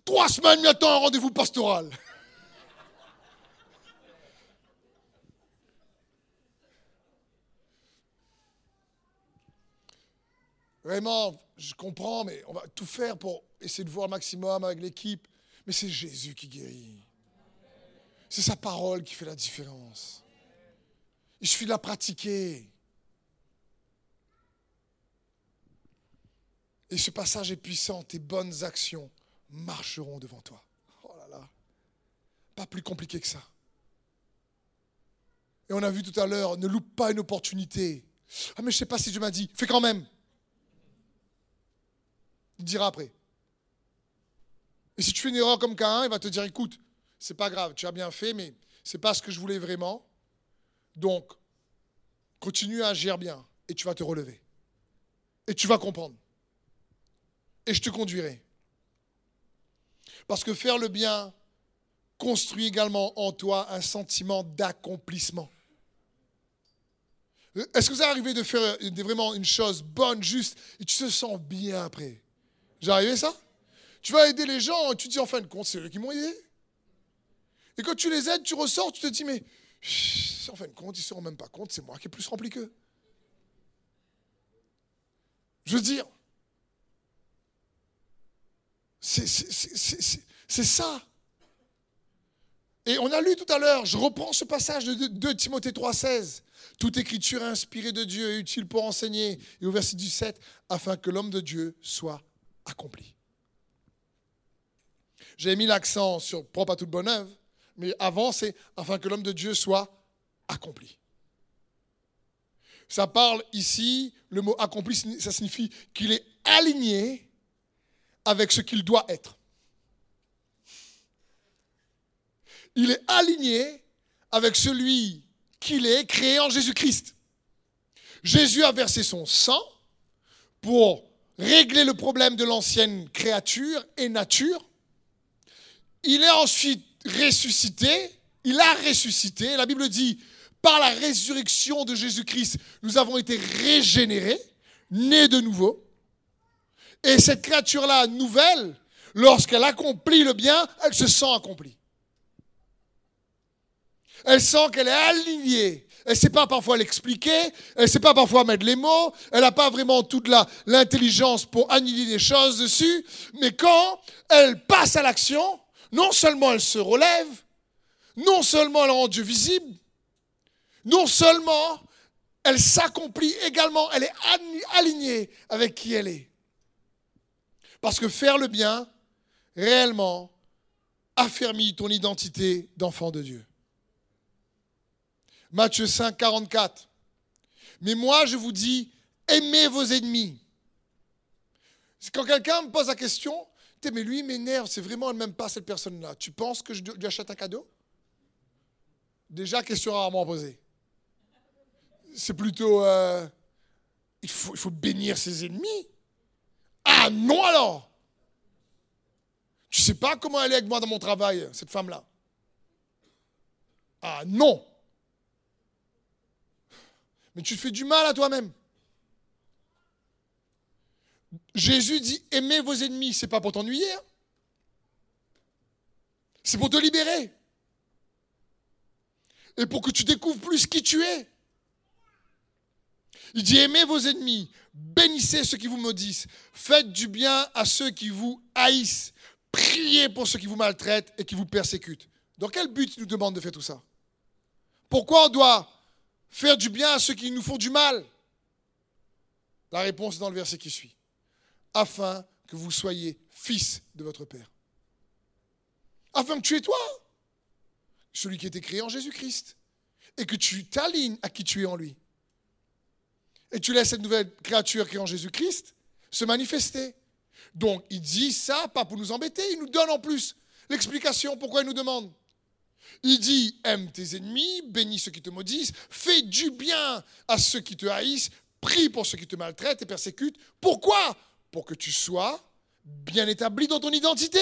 Trois semaines, attends un rendez-vous pastoral. Vraiment, je comprends, mais on va tout faire pour essayer de voir le maximum avec l'équipe. Mais c'est Jésus qui guérit. C'est sa parole qui fait la différence. Il suffit de la pratiquer. Et ce passage est puissant. Tes bonnes actions marcheront devant toi. Oh là là. Pas plus compliqué que ça. Et on a vu tout à l'heure, ne loupe pas une opportunité. Ah mais je ne sais pas si Dieu m'a dit, fais quand même. Il dira après. Et si tu fais une erreur comme Cain, il va te dire écoute, c'est pas grave, tu as bien fait, mais c'est pas ce que je voulais vraiment. Donc, continue à agir bien et tu vas te relever. Et tu vas comprendre. Et je te conduirai. Parce que faire le bien construit également en toi un sentiment d'accomplissement. Est-ce que vous arrivez de faire vraiment une chose bonne, juste, et tu te sens bien après? J'ai arrivé ça? Tu vas aider les gens et tu te dis en fin de compte, c'est eux qui m'ont aidé. Et quand tu les aides, tu ressors, tu te dis, mais en fin de compte, ils ne se rendent même pas compte, c'est moi qui ai plus rempli qu'eux. Je veux dire, c'est ça. Et on a lu tout à l'heure, je reprends ce passage de 2 Timothée 3,16. Toute écriture inspirée de Dieu est utile pour enseigner. Et au verset 17, afin que l'homme de Dieu soit accompli. J'ai mis l'accent sur propre à toute bonne œuvre, mais avant c'est afin que l'homme de Dieu soit accompli. Ça parle ici, le mot accompli, ça signifie qu'il est aligné avec ce qu'il doit être. Il est aligné avec celui qu'il est, créé en Jésus-Christ. Jésus a versé son sang pour régler le problème de l'ancienne créature et nature. Il est ensuite ressuscité. Il a ressuscité. La Bible dit, par la résurrection de Jésus-Christ, nous avons été régénérés, nés de nouveau. Et cette créature-là, nouvelle, lorsqu'elle accomplit le bien, elle se sent accomplie. Elle sent qu'elle est alignée elle ne sait pas parfois l'expliquer, elle ne sait pas parfois mettre les mots, elle n'a pas vraiment toute l'intelligence pour annihiler les choses dessus, mais quand elle passe à l'action, non seulement elle se relève, non seulement elle rend Dieu visible, non seulement elle s'accomplit également, elle est alignée avec qui elle est. Parce que faire le bien, réellement, affermit ton identité d'enfant de Dieu. Matthieu 5, 44. Mais moi, je vous dis, aimez vos ennemis. Quand quelqu'un me pose la question, mais lui, m'énerve, c'est vraiment, elle n'aime pas cette personne-là. Tu penses que je lui achète un cadeau? Déjà, question rarement posée. C'est plutôt, euh, il, faut, il faut bénir ses ennemis. Ah non alors Tu sais pas comment elle est avec moi dans mon travail, cette femme-là Ah non mais tu fais du mal à toi-même. Jésus dit aimez vos ennemis, c'est pas pour t'ennuyer. Hein. C'est pour te libérer. Et pour que tu découvres plus qui tu es. Il dit aimez vos ennemis, bénissez ceux qui vous maudissent, faites du bien à ceux qui vous haïssent, priez pour ceux qui vous maltraitent et qui vous persécutent. Dans quel but il nous demande de faire tout ça? Pourquoi on doit faire du bien à ceux qui nous font du mal? La réponse est dans le verset qui suit. Afin que vous soyez fils de votre Père. Afin que tu es toi, celui qui été créé en Jésus-Christ, et que tu t'alignes à qui tu es en lui. Et tu laisses cette nouvelle créature qui est en Jésus-Christ se manifester. Donc il dit ça pas pour nous embêter, il nous donne en plus l'explication pourquoi il nous demande. Il dit, aime tes ennemis, bénis ceux qui te maudissent, fais du bien à ceux qui te haïssent, prie pour ceux qui te maltraitent et persécutent. Pourquoi? Pour que tu sois bien établi dans ton identité.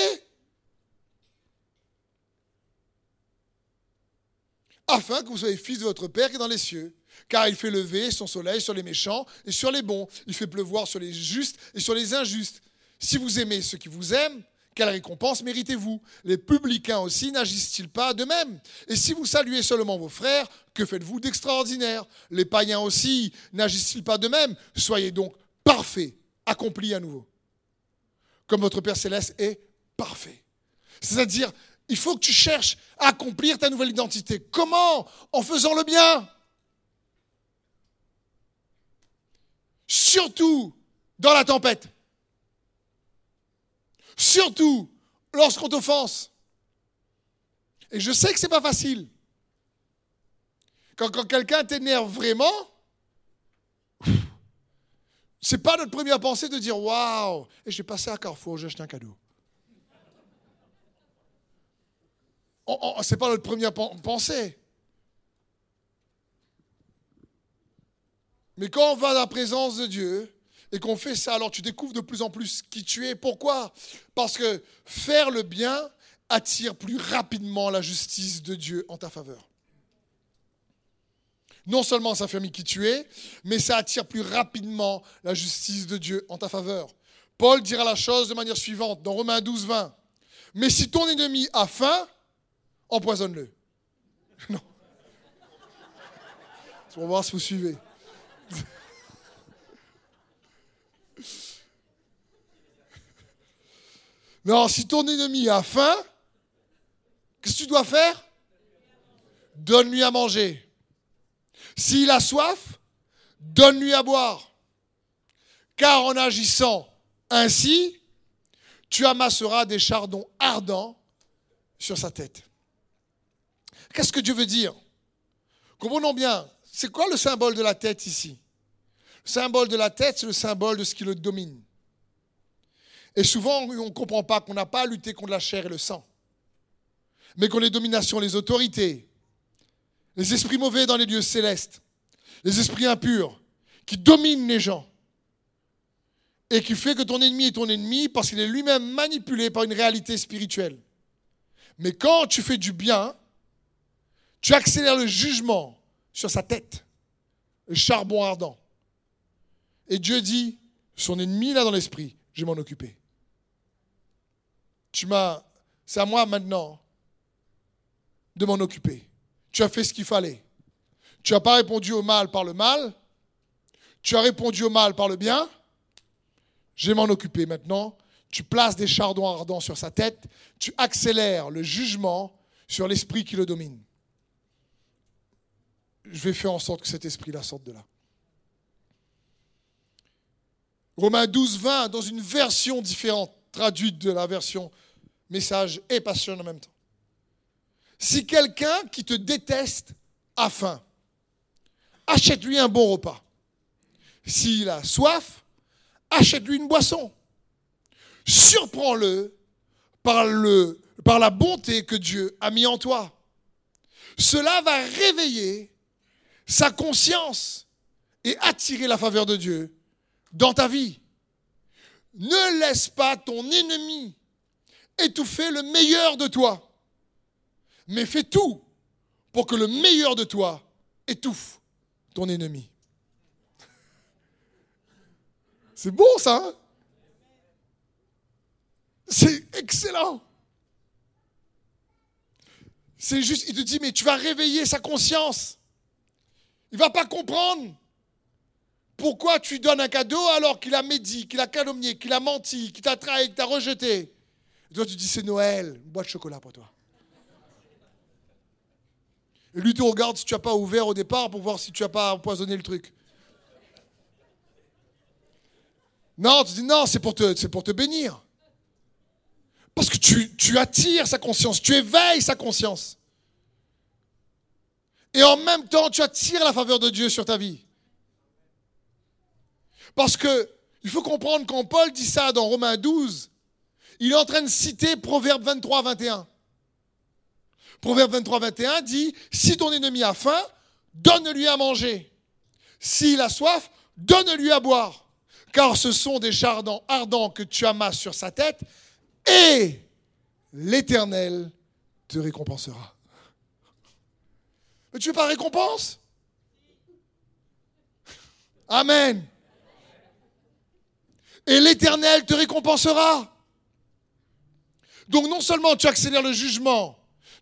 Afin que vous soyez fils de votre Père qui est dans les cieux. Car il fait lever son soleil sur les méchants et sur les bons. Il fait pleuvoir sur les justes et sur les injustes. Si vous aimez ceux qui vous aiment, quelle récompense méritez-vous? Les publicains aussi n'agissent-ils pas de même Et si vous saluez seulement vos frères, que faites-vous d'extraordinaire? Les païens aussi n'agissent-ils pas de même Soyez donc parfaits, accomplis à nouveau. Comme votre Père céleste est parfait. C'est-à-dire, il faut que tu cherches à accomplir ta nouvelle identité. Comment? En faisant le bien. Surtout dans la tempête. Surtout lorsqu'on t'offense. Et je sais que ce n'est pas facile. Quand, quand quelqu'un t'énerve vraiment, c'est pas notre première pensée de dire waouh, et j'ai passé à Carrefour, j'ai acheté un cadeau. Ce n'est pas notre première pensée. Mais quand on va dans la présence de Dieu, et qu'on fait ça, alors tu découvres de plus en plus qui tu es. Pourquoi? Parce que faire le bien attire plus rapidement la justice de Dieu en ta faveur. Non seulement ça fait qui tu es, mais ça attire plus rapidement la justice de Dieu en ta faveur. Paul dira la chose de manière suivante dans Romains 12, 20. Mais si ton ennemi a faim, empoisonne-le. Non. C'est pour voir si vous suivez. Non, si ton ennemi a faim, qu'est-ce que tu dois faire? Donne-lui à manger. S'il a soif, donne-lui à boire. Car en agissant ainsi, tu amasseras des chardons ardents sur sa tête. Qu'est-ce que Dieu veut dire? Comprenons bien, c'est quoi le symbole de la tête ici? Le symbole de la tête, c'est le symbole de ce qui le domine. Et souvent, on ne comprend pas qu'on n'a pas à lutter contre la chair et le sang, mais contre les dominations, les autorités, les esprits mauvais dans les lieux célestes, les esprits impurs, qui dominent les gens, et qui fait que ton ennemi est ton ennemi parce qu'il est lui-même manipulé par une réalité spirituelle. Mais quand tu fais du bien, tu accélères le jugement sur sa tête, le charbon ardent. Et Dieu dit, son ennemi là dans l'esprit, je vais m'en occuper tu m'as, c'est à moi maintenant de m'en occuper. Tu as fait ce qu'il fallait. Tu n'as pas répondu au mal par le mal. Tu as répondu au mal par le bien. Je vais m'en occuper maintenant. Tu places des chardons ardents sur sa tête. Tu accélères le jugement sur l'esprit qui le domine. Je vais faire en sorte que cet esprit-là sorte de là. Romains 12, 20, dans une version différente, traduite de la version message et passion en même temps. Si quelqu'un qui te déteste a faim, achète-lui un bon repas. S'il a soif, achète-lui une boisson. Surprends-le par, le, par la bonté que Dieu a mis en toi. Cela va réveiller sa conscience et attirer la faveur de Dieu dans ta vie. Ne laisse pas ton ennemi étouffer le meilleur de toi. Mais fais tout pour que le meilleur de toi étouffe ton ennemi. C'est bon ça hein? C'est excellent. C'est juste, il te dit, mais tu vas réveiller sa conscience. Il va pas comprendre pourquoi tu donnes un cadeau alors qu'il a médit, qu'il a calomnié, qu'il a menti, qu'il t'a trahi, qu'il t'a rejeté. Et toi, tu dis, c'est Noël, une boîte de chocolat pour toi. Et lui te regarde si tu n'as pas ouvert au départ pour voir si tu n'as pas empoisonné le truc. Non, tu dis non, c'est pour te, c'est pour te bénir. Parce que tu, tu attires sa conscience, tu éveilles sa conscience. Et en même temps, tu attires la faveur de Dieu sur ta vie. Parce que il faut comprendre quand Paul dit ça dans Romains 12, il est en train de citer Proverbe 23, 21. Proverbe 23, 21 dit Si ton ennemi a faim, donne-lui à manger. S'il a soif, donne-lui à boire. Car ce sont des chardons ardents que tu amasses sur sa tête, et l'Éternel te récompensera. Mais tu veux pas récompense? Amen. Et l'Éternel te récompensera. Donc non seulement tu accélères le jugement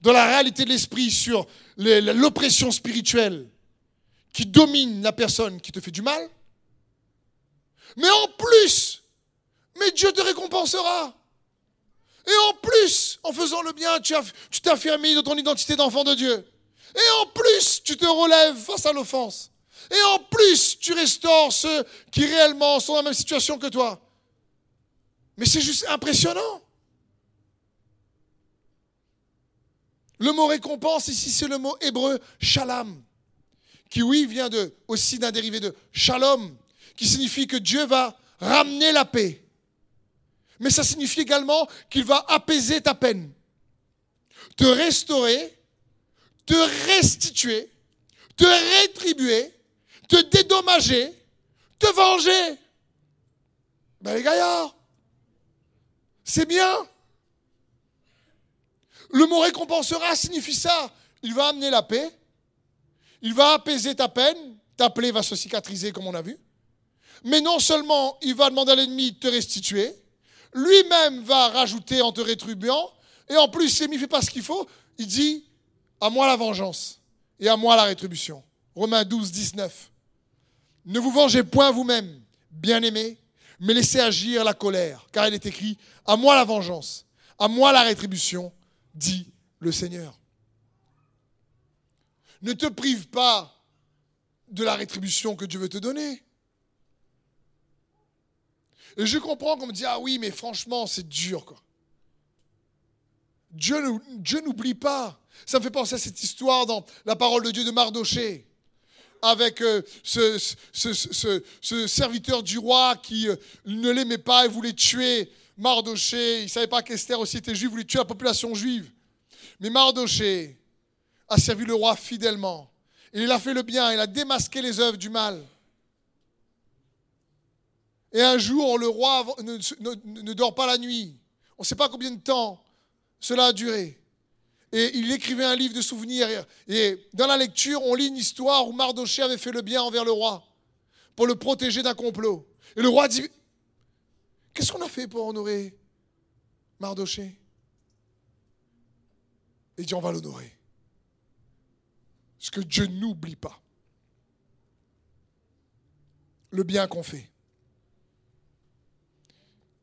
dans la réalité de l'esprit sur l'oppression spirituelle qui domine la personne qui te fait du mal, mais en plus, mais Dieu te récompensera. Et en plus, en faisant le bien, tu t'affirmes dans ton identité d'enfant de Dieu. Et en plus, tu te relèves face à l'offense. Et en plus, tu restaures ceux qui réellement sont dans la même situation que toi. Mais c'est juste impressionnant. Le mot récompense ici, c'est le mot hébreu shalom, qui oui vient de, aussi d'un dérivé de shalom, qui signifie que Dieu va ramener la paix. Mais ça signifie également qu'il va apaiser ta peine, te restaurer, te restituer, te rétribuer, te dédommager, te venger. Ben les gaillards, c'est bien. Le mot récompensera signifie ça. Il va amener la paix, il va apaiser ta peine, ta plaie va se cicatriser comme on a vu. Mais non seulement il va demander à l'ennemi de te restituer, lui-même va rajouter en te rétribuant, et en plus, s'il ne fait pas ce qu'il faut, il dit à moi la vengeance et à moi la rétribution. Romains 12, 19. Ne vous vengez point vous-même, bien-aimés, mais laissez agir la colère, car il est écrit À moi la vengeance, à moi la rétribution, dit le Seigneur. Ne te prive pas de la rétribution que Dieu veut te donner. Et je comprends qu'on me dit, ah oui, mais franchement, c'est dur. Quoi. Dieu, n'oublie pas. Ça me fait penser à cette histoire dans la parole de Dieu de Mardoché, avec euh, ce, ce, serviteur du roi qui euh, ne l'aimait pas et voulait tuer Mardoché. Il ne savait pas qu'Esther aussi était juive, voulait tuer la population juive. Mais Mardoché a servi le roi fidèlement. il a fait le bien, il a démasqué les œuvres du mal. Et un jour, le roi ne, dort pas la nuit. On ne sait pas combien de temps cela a duré. Et il écrivait un livre de souvenirs. Et dans la lecture, on lit une histoire où Mardoché avait fait le bien envers le roi pour le protéger d'un complot. Et le roi dit Qu'est-ce qu'on a fait pour honorer Mardoché? Et il dit On va l'honorer. Ce que Dieu n'oublie pas. Le bien qu'on fait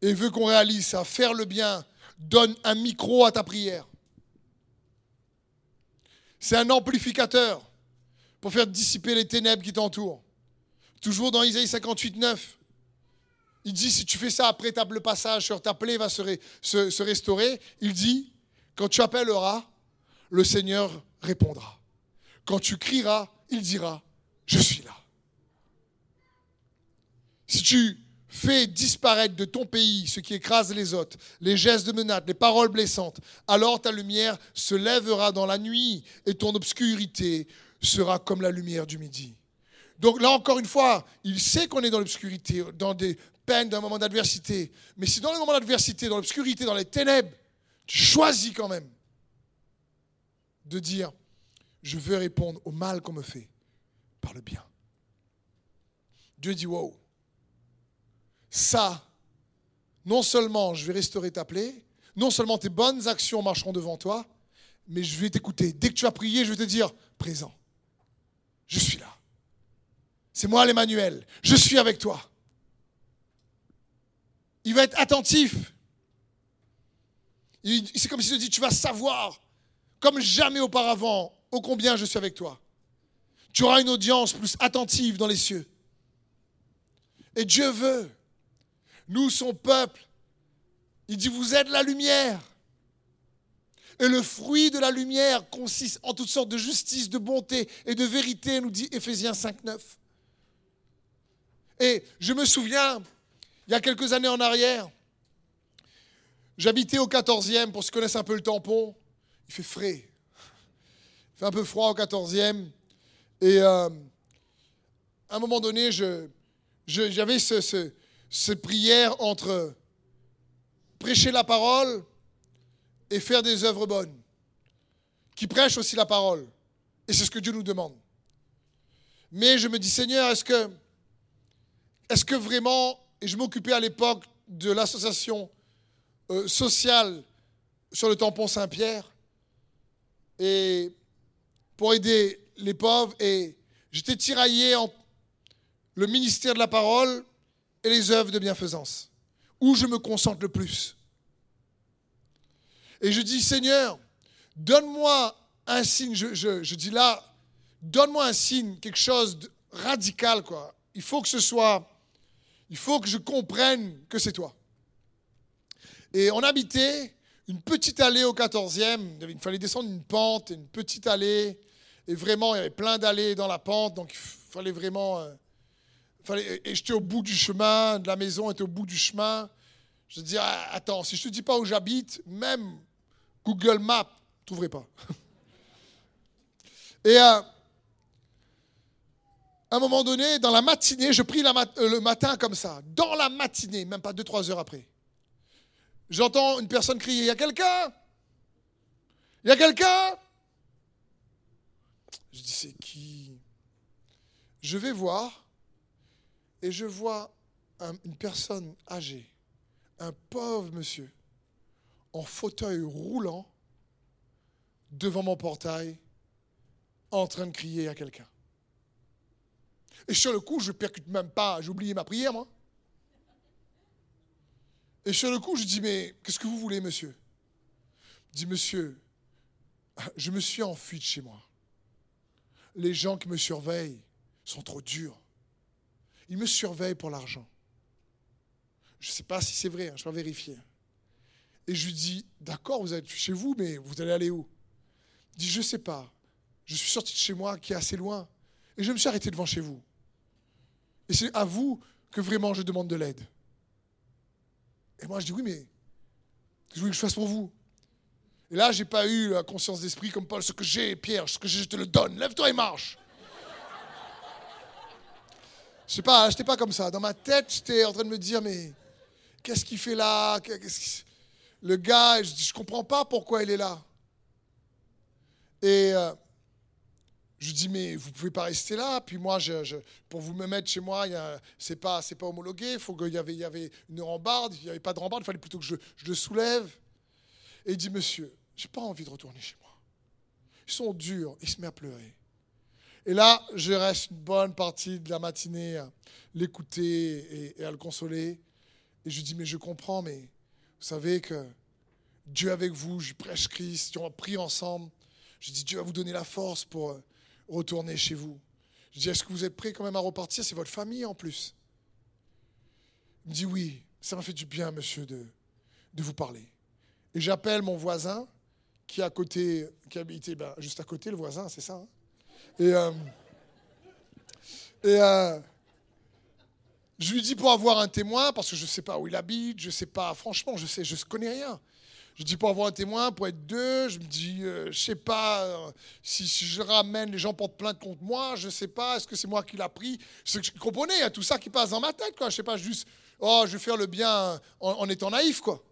et veut qu'on réalise ça, faire le bien, donne un micro à ta prière. C'est un amplificateur pour faire dissiper les ténèbres qui t'entourent. Toujours dans Isaïe 58, 9. Il dit, si tu fais ça après le passage ta plaie va se, se restaurer, il dit, quand tu appelleras, le Seigneur répondra. Quand tu crieras, il dira, je suis là. Si tu Fais disparaître de ton pays ce qui écrase les autres, les gestes de menace, les paroles blessantes. Alors ta lumière se lèvera dans la nuit et ton obscurité sera comme la lumière du midi. Donc là encore une fois, il sait qu'on est dans l'obscurité, dans des peines, dans un moment d'adversité. Mais si dans le moment d'adversité, dans l'obscurité, dans les ténèbres, tu choisis quand même de dire, je veux répondre au mal qu'on me fait par le bien. Dieu dit, wow, ça, non seulement je vais restaurer ta plaie, non seulement tes bonnes actions marcheront devant toi, mais je vais t'écouter. Dès que tu as prié, je vais te dire, présent. Je suis là. C'est moi l'Emmanuel. Je suis avec toi. Il va être attentif. C'est comme s'il te dit, tu vas savoir, comme jamais auparavant, ô combien je suis avec toi. Tu auras une audience plus attentive dans les cieux. Et Dieu veut, nous, son peuple, il dit, vous êtes la lumière. Et le fruit de la lumière consiste en toutes sortes de justice, de bonté et de vérité, nous dit Éphésiens 5, 9. Et je me souviens, il y a quelques années en arrière, j'habitais au 14e, pour ceux qui connaissent un peu le tampon, il fait frais. Il fait un peu froid au 14e. Et euh, à un moment donné, j'avais ce, ce, cette prière entre prêcher la parole et faire des œuvres bonnes, qui prêchent aussi la parole. Et c'est ce que Dieu nous demande. Mais je me dis, Seigneur, que, est-ce que vraiment, et je m'occupais à l'époque de l'association euh, sociale sur le tampon Saint-Pierre, et pour aider les pauvres, et j'étais tiraillé entre le ministère de la parole et les œuvres de bienfaisance. Où je me concentre le plus Et je dis, Seigneur, donne-moi un signe. Je, dis là, donne-moi un signe, quelque chose de radical, quoi. Il faut que ce soit, il faut que je comprenne que c'est toi. Et on habitait une petite allée au 14e. Il fallait descendre une pente, une petite allée. Et vraiment, il y avait plein d'allées dans la pente. Donc, il fallait vraiment. Euh, et j'étais au bout du chemin, de la maison était au bout du chemin. Je dis, ah, attends, si je ne te dis pas où j'habite, même Google Maps, ne trouverai pas. Et euh, à un moment donné, dans la matinée, je prie euh, le matin comme ça, dans la matinée, même pas 2-3 heures après. J'entends une personne crier, il y a quelqu'un Il y a quelqu'un? Je dis, c'est qui? Je vais voir et je vois une personne âgée, un pauvre monsieur, en fauteuil roulant, devant mon portail, en train de crier à quelqu'un. Et sur le coup, je percute même pas, j'ai oublié ma prière, moi. Et sur le coup, je dis, mais qu'est-ce que vous voulez, monsieur? Je dis, monsieur, je me suis enfui de chez moi. Les gens qui me surveillent sont trop durs. Il me surveille pour l'argent. Je ne sais pas si c'est vrai, hein, je vais vérifier. Et je lui dis, d'accord, vous êtes chez vous, mais vous allez aller où? Il dit, je ne sais pas. Je suis sorti de chez moi qui est assez loin. Et je me suis arrêté devant chez vous. Et c'est à vous que vraiment je demande de l'aide. Et moi, je dis, oui, mais je voulais que je fasse pour vous. Et là, je n'ai pas eu la conscience d'esprit comme Paul, ce que j'ai, Pierre, ce que j'ai, je te le donne. Lève-toi et marche. Je sais pas, j'étais pas comme ça. Dans ma tête, j'étais en train de me dire, mais qu'est-ce qu'il fait là? Le gars, je, ne comprends pas pourquoi il est là. Et euh, je dis, mais vous pouvez pas rester là. Puis moi, pour vous me mettre chez moi, c'est pas, c'est pas homologué. Faut qu'il y avait, il y avait une rambarde. Il n'y avait pas de rambarde. Il fallait plutôt que je, je le soulève. Et il dit, monsieur, j'ai pas envie de retourner chez moi. Ils sont durs. Il se met à pleurer. Et là, je reste une bonne partie de la matinée à l'écouter et, à le consoler. Et je lui dis, mais je comprends, mais vous savez que Dieu avec vous, je prêche Christ, on a prié ensemble. Je dis, Dieu va vous donner la force pour retourner chez vous. Je dis, est-ce que vous êtes prêts quand même à repartir? C'est votre famille en plus. Il me dit, oui, ça m'a fait du bien, monsieur, de, de vous parler. Et j'appelle mon voisin qui à côté, qui habitait ben, juste à côté, le voisin, c'est ça. Hein et, euh, et euh, je lui dis pour avoir un témoin, parce que je ne sais pas où il habite, je ne sais pas, franchement, je sais, je ne connais rien. Je dis pour avoir un témoin, pour être deux, je me dis, euh, je sais pas si, je ramène, les gens portent plainte contre moi, je ne sais pas, est-ce que c'est moi qui l'a pris? Je comprenais, il y a tout ça qui passe dans ma tête, quoi. Je sais pas, juste, oh, je vais faire le bien en, étant naïf, quoi.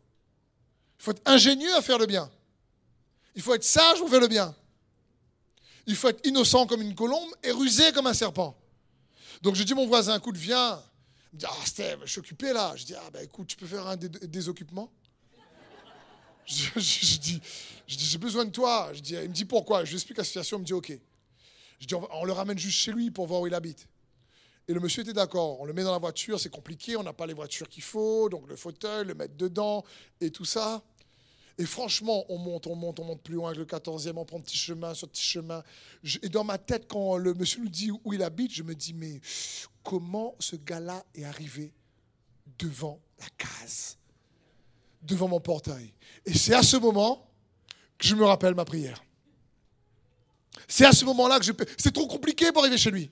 Il faut être ingénieux à faire le bien. Il faut être sage pour faire le bien. Il faut être innocent comme une colombe et rusé comme un serpent. Donc je dis mon voisin, écoute, viens. Il me dit, ah je suis occupé là. Je dis, ah ben écoute, tu peux faire un désoccupement Je, dis, j'ai besoin de toi. Je dis, il me dit pourquoi? Je lui explique la situation. Il me dit, ok. Je dis, on, le ramène juste chez lui pour voir où il habite. Et le monsieur était d'accord. On le met dans la voiture, c'est compliqué, on n'a pas les voitures qu'il faut, donc le fauteuil, le mettre dedans et tout ça. Et franchement, on monte, on monte, on monte plus loin que le 14e, on prend petit chemin sur petit chemin. et dans ma tête, quand le monsieur nous dit où il habite, je me dis, mais comment ce gars-là est arrivé devant la case, devant mon portail Et c'est à ce moment que je me rappelle ma prière. C'est à ce moment-là que je... C'est trop compliqué pour arriver chez lui.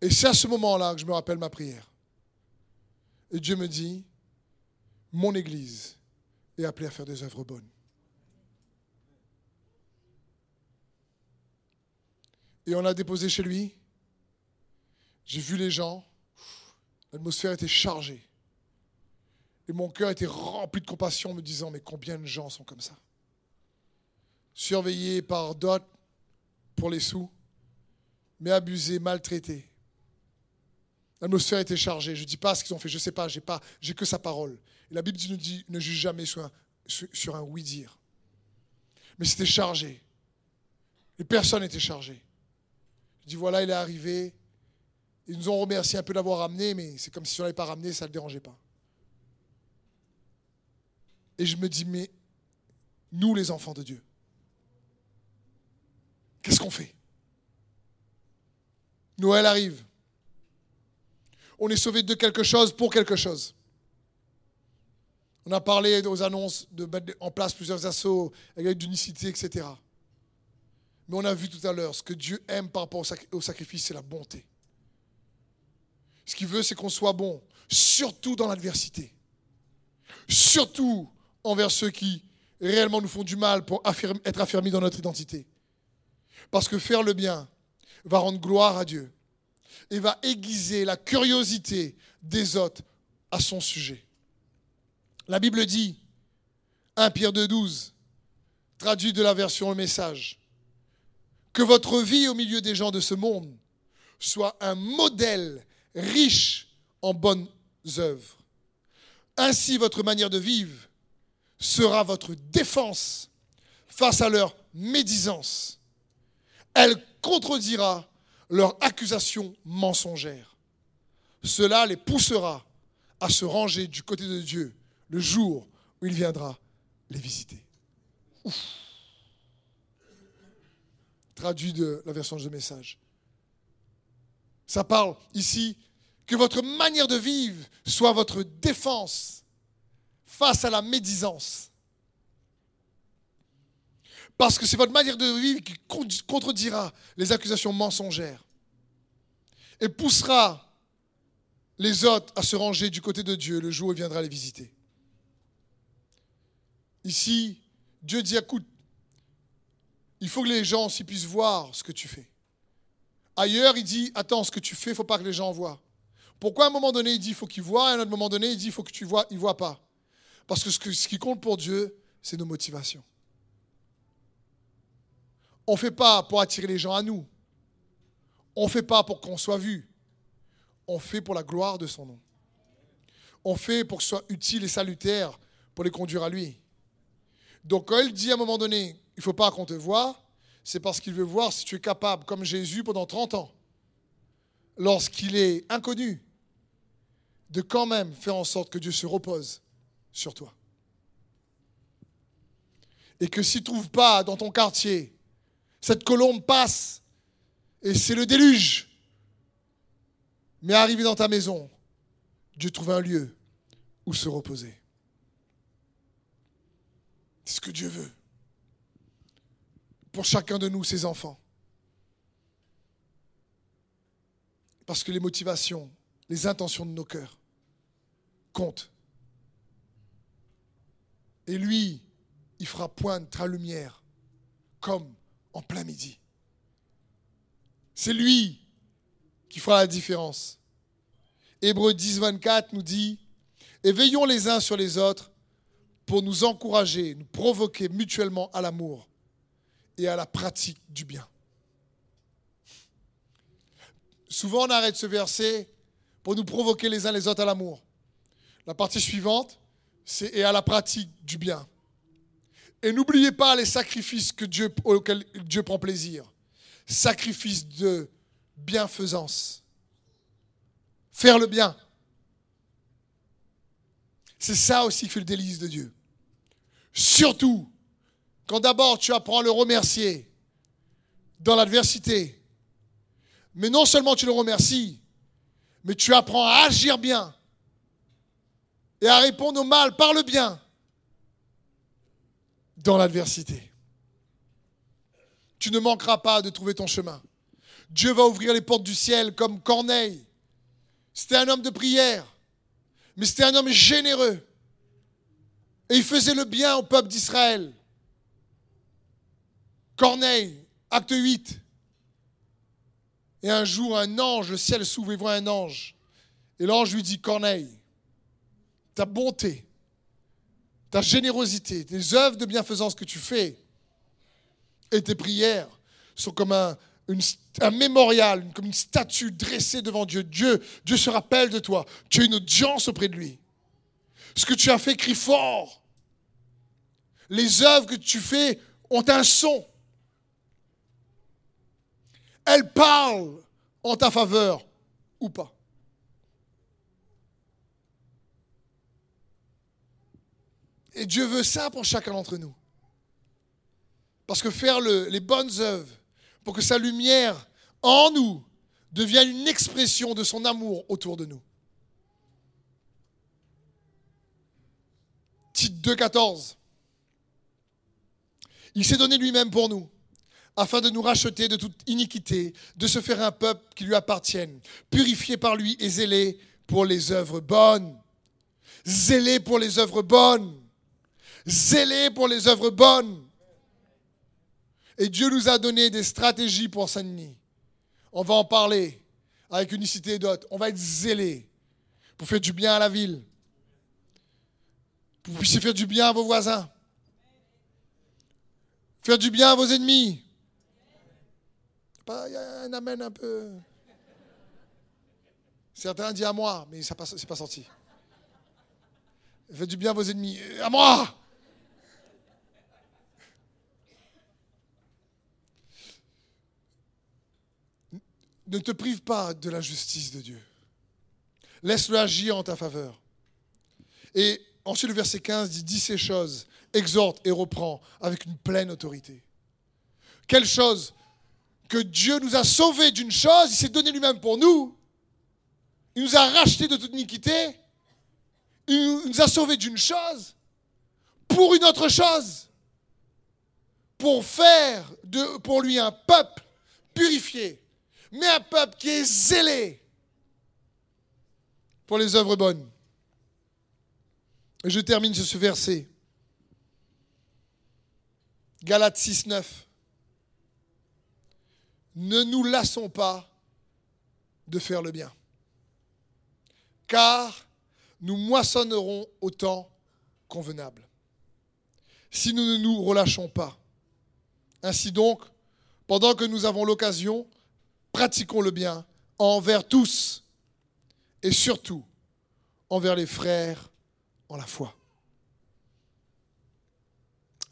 Et c'est à ce moment-là que je me rappelle ma prière. Et Dieu me dit, mon Église est appelée à faire des œuvres bonnes. Et on l'a déposé chez lui. J'ai vu les gens. L'atmosphère était chargée. Et mon cœur était rempli de compassion, me disant, mais combien de gens sont comme ça? Surveillés par d'autres pour les sous, mais abusés, maltraités. L'atmosphère était chargée. Je ne dis pas ce qu'ils ont fait, je ne sais pas, j'ai pas, j'ai que sa parole. Et la Bible nous dit ne juge jamais sur un, sur un oui-dire. Mais c'était chargé. Les personnes étaient chargées. Je dis voilà, il est arrivé. Ils nous ont remercié un peu d'avoir ramené, mais c'est comme si on n'avait pas ramené, ça ne le dérangeait pas. Et je me dis, mais nous, les enfants de Dieu, qu'est-ce qu'on fait? Noël arrive on est sauvé de quelque chose pour quelque chose. On a parlé aux annonces de mettre en place plusieurs assauts avec d'unicité, etc. Mais on a vu tout à l'heure, ce que Dieu aime par rapport au sacrifice, c'est la bonté. Ce qu'il veut, c'est qu'on soit bon, surtout dans l'adversité. Surtout envers ceux qui réellement nous font du mal pour être affermis dans notre identité. Parce que faire le bien va rendre gloire à Dieu et va aiguiser la curiosité des autres à son sujet. La Bible dit, 1 Pierre 2, 12, traduit de la version Le Message, que votre vie au milieu des gens de ce monde soit un modèle riche en bonnes œuvres. Ainsi, votre manière de vivre sera votre défense face à leur médisance. Elle contredira leur accusation mensongère. Cela les poussera à se ranger du côté de Dieu le jour où il viendra les visiter. Traduit de la version de message. Ça parle ici que votre manière de vivre soit votre défense face à la médisance. Parce que c'est votre manière de vivre qui contredira les accusations mensongères et poussera les autres à se ranger du côté de Dieu le jour où il viendra les visiter. Ici, Dieu dit, écoute, il faut que les gens aussi puissent voir ce que tu fais. Ailleurs, il dit, attends, ce que tu fais, il ne faut pas que les gens voient. Pourquoi à un moment donné, il dit, il faut qu'ils voient, et à un autre moment donné, il dit, il faut que tu vois, ils ne voient pas. Parce que ce qui compte pour Dieu, c'est nos motivations. On ne fait pas pour attirer les gens à nous. On ne fait pas pour qu'on soit vu. On fait pour la gloire de son nom. On fait pour que ce soit utile et salutaire pour les conduire à lui. Donc quand il dit à un moment donné, il ne faut pas qu'on te voie, c'est parce qu'il veut voir si tu es capable, comme Jésus pendant 30 ans, lorsqu'il est inconnu, de quand même faire en sorte que Dieu se repose sur toi. Et que s'il ne trouve pas dans ton quartier cette colombe passe et c'est le déluge. Mais arrivé dans ta maison, Dieu trouve un lieu où se reposer. C'est ce que Dieu veut pour chacun de nous, ses enfants. Parce que les motivations, les intentions de nos cœurs comptent. Et lui, il fera poindre lumière comme en plein midi. C'est lui qui fera la différence. Hébreu 10, 24 nous dit, et veillons les uns sur les autres pour nous encourager, nous provoquer mutuellement à l'amour et à la pratique du bien. Souvent on arrête ce verset pour nous provoquer les uns les autres à l'amour. La partie suivante, et à la pratique du bien. Et n'oubliez pas les sacrifices que Dieu, auxquels Dieu prend plaisir. Sacrifice de bienfaisance. Faire le bien. C'est ça aussi qui fait le délice de Dieu. Surtout quand d'abord tu apprends à le remercier dans l'adversité. Mais non seulement tu le remercies, mais tu apprends à agir bien et à répondre au mal par le bien dans l'adversité. Tu ne manqueras pas de trouver ton chemin. Dieu va ouvrir les portes du ciel comme Corneille. C'était un homme de prière, mais c'était un homme généreux. Et il faisait le bien au peuple d'Israël. Corneille, acte 8. Et un jour, un ange, le ciel s'ouvre et voit un ange. Et l'ange lui dit, Corneille, ta bonté, ta générosité, tes œuvres de bienfaisance que tu fais et tes prières sont comme un, mémorial, comme une statue dressée devant Dieu. Dieu. Dieu se rappelle de toi. Tu as une audience auprès de lui. Ce que tu as fait crie fort. Les œuvres que tu fais ont un son. Elles parlent en ta faveur ou pas. Et Dieu veut ça pour chacun d'entre nous. Parce que faire les bonnes œuvres, pour que sa lumière en nous devienne une expression de son amour autour de nous. Tite 2,14. Il s'est donné lui-même pour nous, afin de nous racheter de toute iniquité, de se faire un peuple qui lui appartienne, purifié par lui et zélé pour les œuvres bonnes. Zélé pour les œuvres bonnes. Zélé pour les œuvres bonnes. Et Dieu nous a donné des stratégies pour Saint-Denis. On va en parler avec unicité et d'autres. On va être zélé pour faire du bien à la ville. Pour que vous puissiez faire du bien à vos voisins. Faire du bien à vos ennemis. Il y a un amen un peu. Certains disent à moi, mais ce n'est pas sorti. Faites du bien à vos ennemis. À moi Ne te prive pas de la justice de Dieu. Laisse-le agir en ta faveur. Et ensuite, le verset 15 dit Dis ces choses, exhorte et reprend avec une pleine autorité. Quelle chose Que Dieu nous a sauvés d'une chose, il s'est donné lui-même pour nous. Il nous a rachetés de toute iniquité. Il nous a sauvés d'une chose pour une autre chose. Pour faire de, pour lui un peuple purifié, mais un peuple qui est zélé pour les œuvres bonnes. Et je termine sur ce verset. Galates 6, 9. Ne nous lassons pas de faire le bien, car nous moissonnerons au temps convenable, si nous ne nous relâchons pas. Ainsi donc, pendant que nous avons l'occasion, pratiquons le bien envers tous et surtout envers les frères en la foi.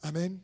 Amen.